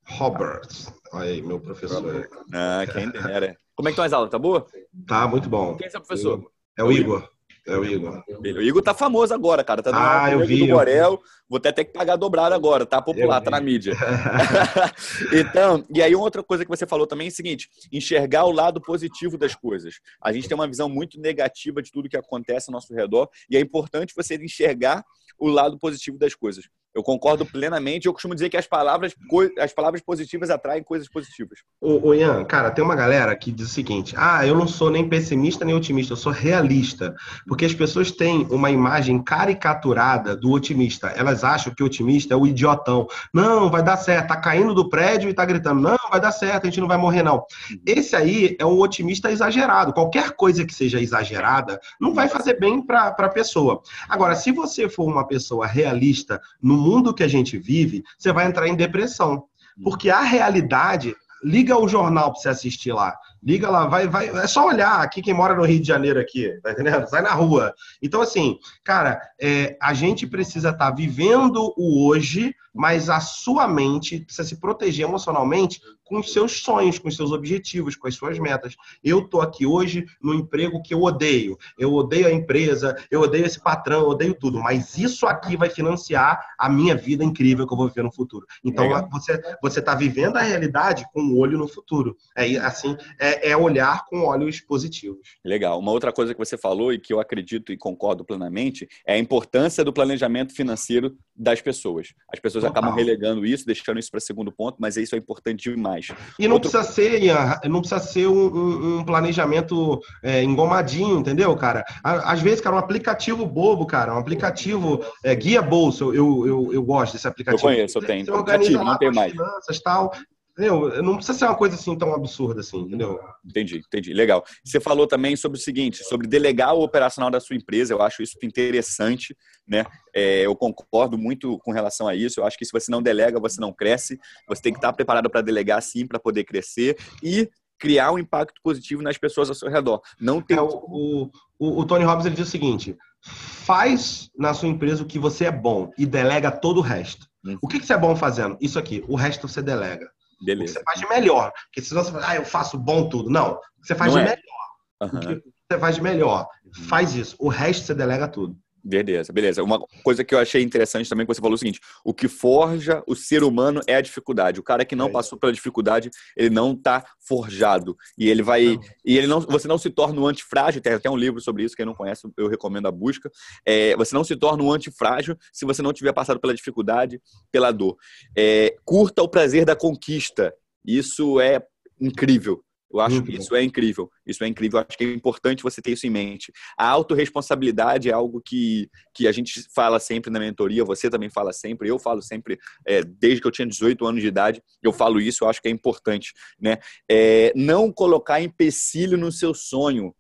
Robert. Olha aí, meu professor. Ah, quem dera. Como é que estão as aulas? Tá boa? Tá, muito bom. Quem é seu professor? É o Igor. É o Igor. O Igor tá famoso agora, cara. Tá ah, eu vi. Do Borel. Vou até ter que pagar dobrado agora. Tá popular, tá na mídia. <laughs> <laughs> então, e aí outra coisa que você falou também é o seguinte: enxergar o lado positivo das coisas. A gente tem uma visão muito negativa de tudo que acontece ao nosso redor e é importante você enxergar o lado positivo das coisas. Eu concordo plenamente. Eu costumo dizer que as palavras, as palavras positivas atraem coisas positivas. Ô, Ian, cara, tem uma galera que diz o seguinte: ah, eu não sou nem pessimista nem otimista, eu sou realista. Porque as pessoas têm uma imagem caricaturada do otimista. Elas acham que o otimista é o idiotão. Não, vai dar certo, tá caindo do prédio e tá gritando: não, vai dar certo, a gente não vai morrer, não. Esse aí é um otimista exagerado. Qualquer coisa que seja exagerada não vai fazer bem para a pessoa. Agora, se você for uma pessoa realista mundo que a gente vive, você vai entrar em depressão. Porque a realidade. Liga o jornal para você assistir lá. Liga lá, vai, vai. É só olhar aqui quem mora no Rio de Janeiro aqui, tá entendendo? Sai na rua. Então, assim, cara, é, a gente precisa estar tá vivendo o hoje, mas a sua mente precisa se proteger emocionalmente com seus sonhos, com seus objetivos, com as suas metas. Eu tô aqui hoje no emprego que eu odeio. Eu odeio a empresa, eu odeio esse patrão, eu odeio tudo. Mas isso aqui vai financiar a minha vida incrível que eu vou viver no futuro. Então Legal. você você tá vivendo a realidade com o olho no futuro. É assim, é, é olhar com olhos positivos. Legal. Uma outra coisa que você falou e que eu acredito e concordo plenamente é a importância do planejamento financeiro das pessoas. As pessoas Total. acabam relegando isso, deixando isso para segundo ponto, mas isso é importante demais. E não Outro... precisa ser, Ian, não precisa ser um, um, planejamento é, engomadinho, entendeu, cara? Às vezes, cara, um aplicativo bobo, cara, um aplicativo é, guia bolsa, eu, eu, eu gosto desse aplicativo. Eu conheço, eu tenho. Você organiza não tem mais. Finanças, tal, Entendeu? Não precisa ser uma coisa assim tão absurda assim, entendeu? Entendi, entendi. Legal. Você falou também sobre o seguinte, sobre delegar o operacional da sua empresa. Eu acho isso interessante, né? É, eu concordo muito com relação a isso. Eu acho que se você não delega, você não cresce. Você tem que estar preparado para delegar sim, para poder crescer e criar um impacto positivo nas pessoas ao seu redor. Não tem. É, o, o, o Tony Robbins ele diz o seguinte: faz na sua empresa o que você é bom e delega todo o resto. Uhum. O que, que você é bom fazendo? Isso aqui. O resto você delega. Beleza. O que você faz de melhor. Porque senão você fala, ah, eu faço bom tudo. Não. O que você faz Não de é. melhor. Uhum. O que você faz de melhor. Uhum. Faz isso. O resto você delega tudo. Beleza, beleza. Uma coisa que eu achei interessante também que você falou é o seguinte: o que forja o ser humano é a dificuldade. O cara que não é. passou pela dificuldade, ele não está forjado. E ele vai. Não. E ele não, você não se torna um antifrágil. Tem até um livro sobre isso, quem não conhece, eu recomendo a busca. É, você não se torna um antifrágil se você não tiver passado pela dificuldade, pela dor. É, curta o prazer da conquista. Isso é incrível. Eu acho que isso é incrível. Isso é incrível. Eu acho que é importante você ter isso em mente. A autorresponsabilidade é algo que, que a gente fala sempre na mentoria, você também fala sempre, eu falo sempre, é, desde que eu tinha 18 anos de idade, eu falo isso, eu acho que é importante. Né? É, não colocar empecilho no seu sonho.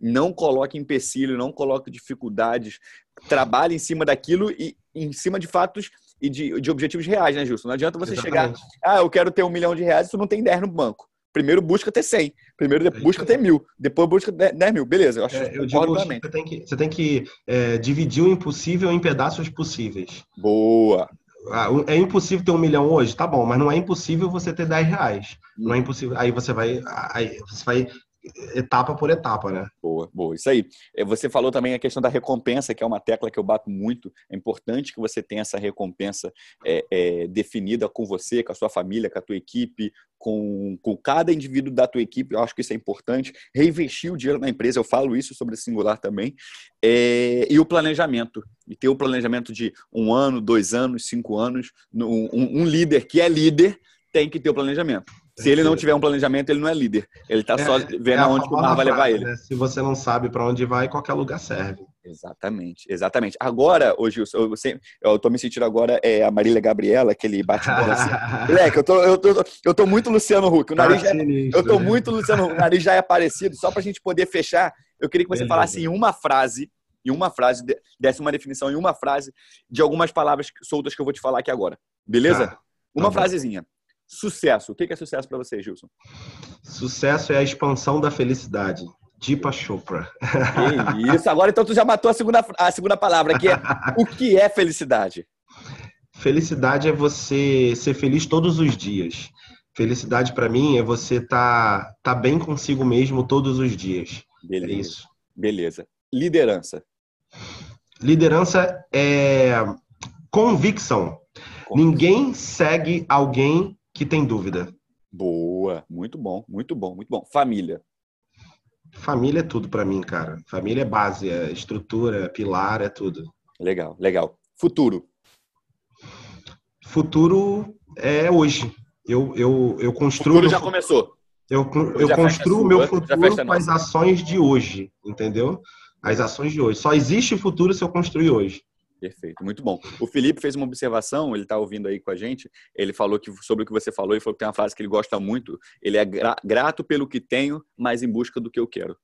Não coloque empecilho, não coloque dificuldades. Trabalhe em cima daquilo e em cima de fatos e de, de objetivos reais, né, Justo? Não adianta você Exatamente. chegar, ah, eu quero ter um milhão de reais e tu não tem 10 no banco. Primeiro busca ter 100, primeiro é busca ter mil, depois busca 10 mil. Beleza, eu acho é, eu digo, você tem que, você tem que é, dividir o impossível em pedaços possíveis. Boa. Ah, é impossível ter um milhão hoje? Tá bom, mas não é impossível você ter 10 reais. Não é impossível. Aí você vai, aí você vai etapa por etapa, né? Boa, boa. Isso aí. É, você falou também a questão da recompensa, que é uma tecla que eu bato muito. É importante que você tenha essa recompensa é, é, definida com você, com a sua família, com a tua equipe, com, com cada indivíduo da tua equipe. Eu acho que isso é importante. Reinvestir o dinheiro na empresa, eu falo isso sobre singular também. É, e o planejamento. E ter o planejamento de um ano, dois anos, cinco anos. Um, um líder que é líder tem que ter o planejamento. Se ele não tiver um planejamento, ele não é líder. Ele está é, só vendo é aonde o mar vai levar ele. Né? Se você não sabe para onde vai, qualquer lugar serve. Exatamente, exatamente. Agora, hoje eu, eu, eu tô me sentindo agora é a Marília Gabriela, aquele bate bola <laughs> assim. Moleque, eu tô, eu, tô, eu tô muito Luciano Huck. O nariz já, é, eu tô né? muito Luciano Huck. O nariz já é parecido. Só para a gente poder fechar, eu queria que você Beleza. falasse em uma frase, em uma frase, desse uma definição em uma frase de algumas palavras soltas que eu vou te falar aqui agora. Beleza? Tá. Uma tá frasezinha. Sucesso. O que é sucesso para você, Gilson? Sucesso é a expansão da felicidade. Deepa Chopra. Que isso. Agora, então, tu já matou a segunda, a segunda palavra, que é o que é felicidade? Felicidade é você ser feliz todos os dias. Felicidade para mim é você estar tá, tá bem consigo mesmo todos os dias. É Beleza. É isso. Beleza. Liderança. Liderança é convicção. Ninguém segue alguém que tem dúvida. Boa, muito bom, muito bom, muito bom. Família. Família é tudo para mim, cara. Família é base, é estrutura, é pilar, é tudo. Legal, legal. Futuro. Futuro é hoje. Eu, eu, eu construo. O futuro já começou. Eu, eu construo o meu futuro com as ações de hoje, entendeu? As ações de hoje. Só existe futuro se eu construir hoje. Perfeito, muito bom. O Felipe fez uma observação, ele está ouvindo aí com a gente. Ele falou que sobre o que você falou, ele falou que tem uma frase que ele gosta muito. Ele é grato pelo que tenho, mas em busca do que eu quero.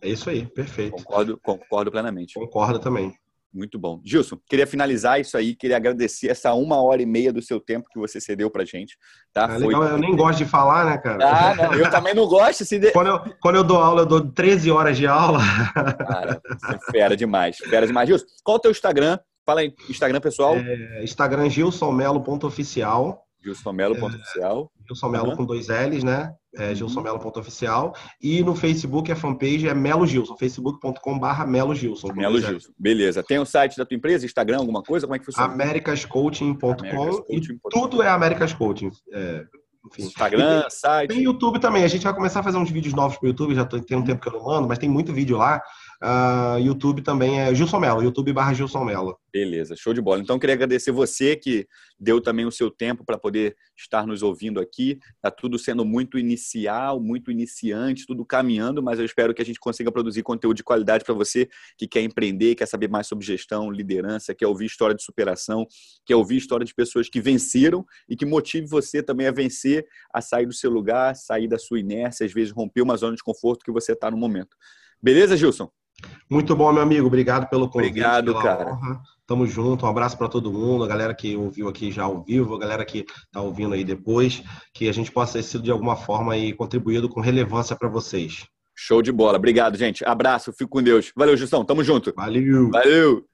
É isso aí, perfeito. Concordo, concordo plenamente. Concordo também. Muito bom. Gilson, queria finalizar isso aí, queria agradecer essa uma hora e meia do seu tempo que você cedeu pra gente. Tá? É legal, Foi... eu nem gosto de falar, né, cara? Ah, não, eu também não gosto. Se de... quando, eu, quando eu dou aula, eu dou 13 horas de aula. Cara, você é fera demais, fera demais. Gilson, qual é o teu Instagram? Fala aí, Instagram pessoal. É, Instagram gilsonmelo.oficial. Gilsonmelo.oficial. É, Gilson Melo uhum. com dois L's, né? É, uhum. gilsonmelo.oficial. E no Facebook, a fanpage é Melo Gilson, facebook.com.br Melo Gilson. Melo Gilson, beleza. Tem o site da tua empresa, Instagram, alguma coisa? Como é que funciona? americascoaching.com e tudo é Americas Coaching. É, enfim. Instagram, tem, site. Tem YouTube também. A gente vai começar a fazer uns vídeos novos para o YouTube. Já tô, tem um tempo que eu não mando, mas tem muito vídeo lá. Uh, YouTube também é Gilson Mello, YouTube barra Gilson Mello. Beleza, show de bola. Então, queria agradecer você que deu também o seu tempo para poder estar nos ouvindo aqui. Está tudo sendo muito inicial, muito iniciante, tudo caminhando, mas eu espero que a gente consiga produzir conteúdo de qualidade para você que quer empreender, quer saber mais sobre gestão, liderança, quer ouvir história de superação, quer ouvir história de pessoas que venceram e que motive você também a vencer, a sair do seu lugar, sair da sua inércia, às vezes romper uma zona de conforto que você está no momento. Beleza, Gilson? Muito bom, meu amigo. Obrigado pelo convite. Obrigado, cara. Honra. Tamo junto. Um abraço para todo mundo, a galera que ouviu aqui já ao vivo, a galera que tá ouvindo aí depois, que a gente possa ter sido de alguma forma aí contribuído com relevância para vocês. Show de bola. Obrigado, gente. Abraço. Fico com Deus. Valeu, Justão. Tamo junto. Valeu. Valeu.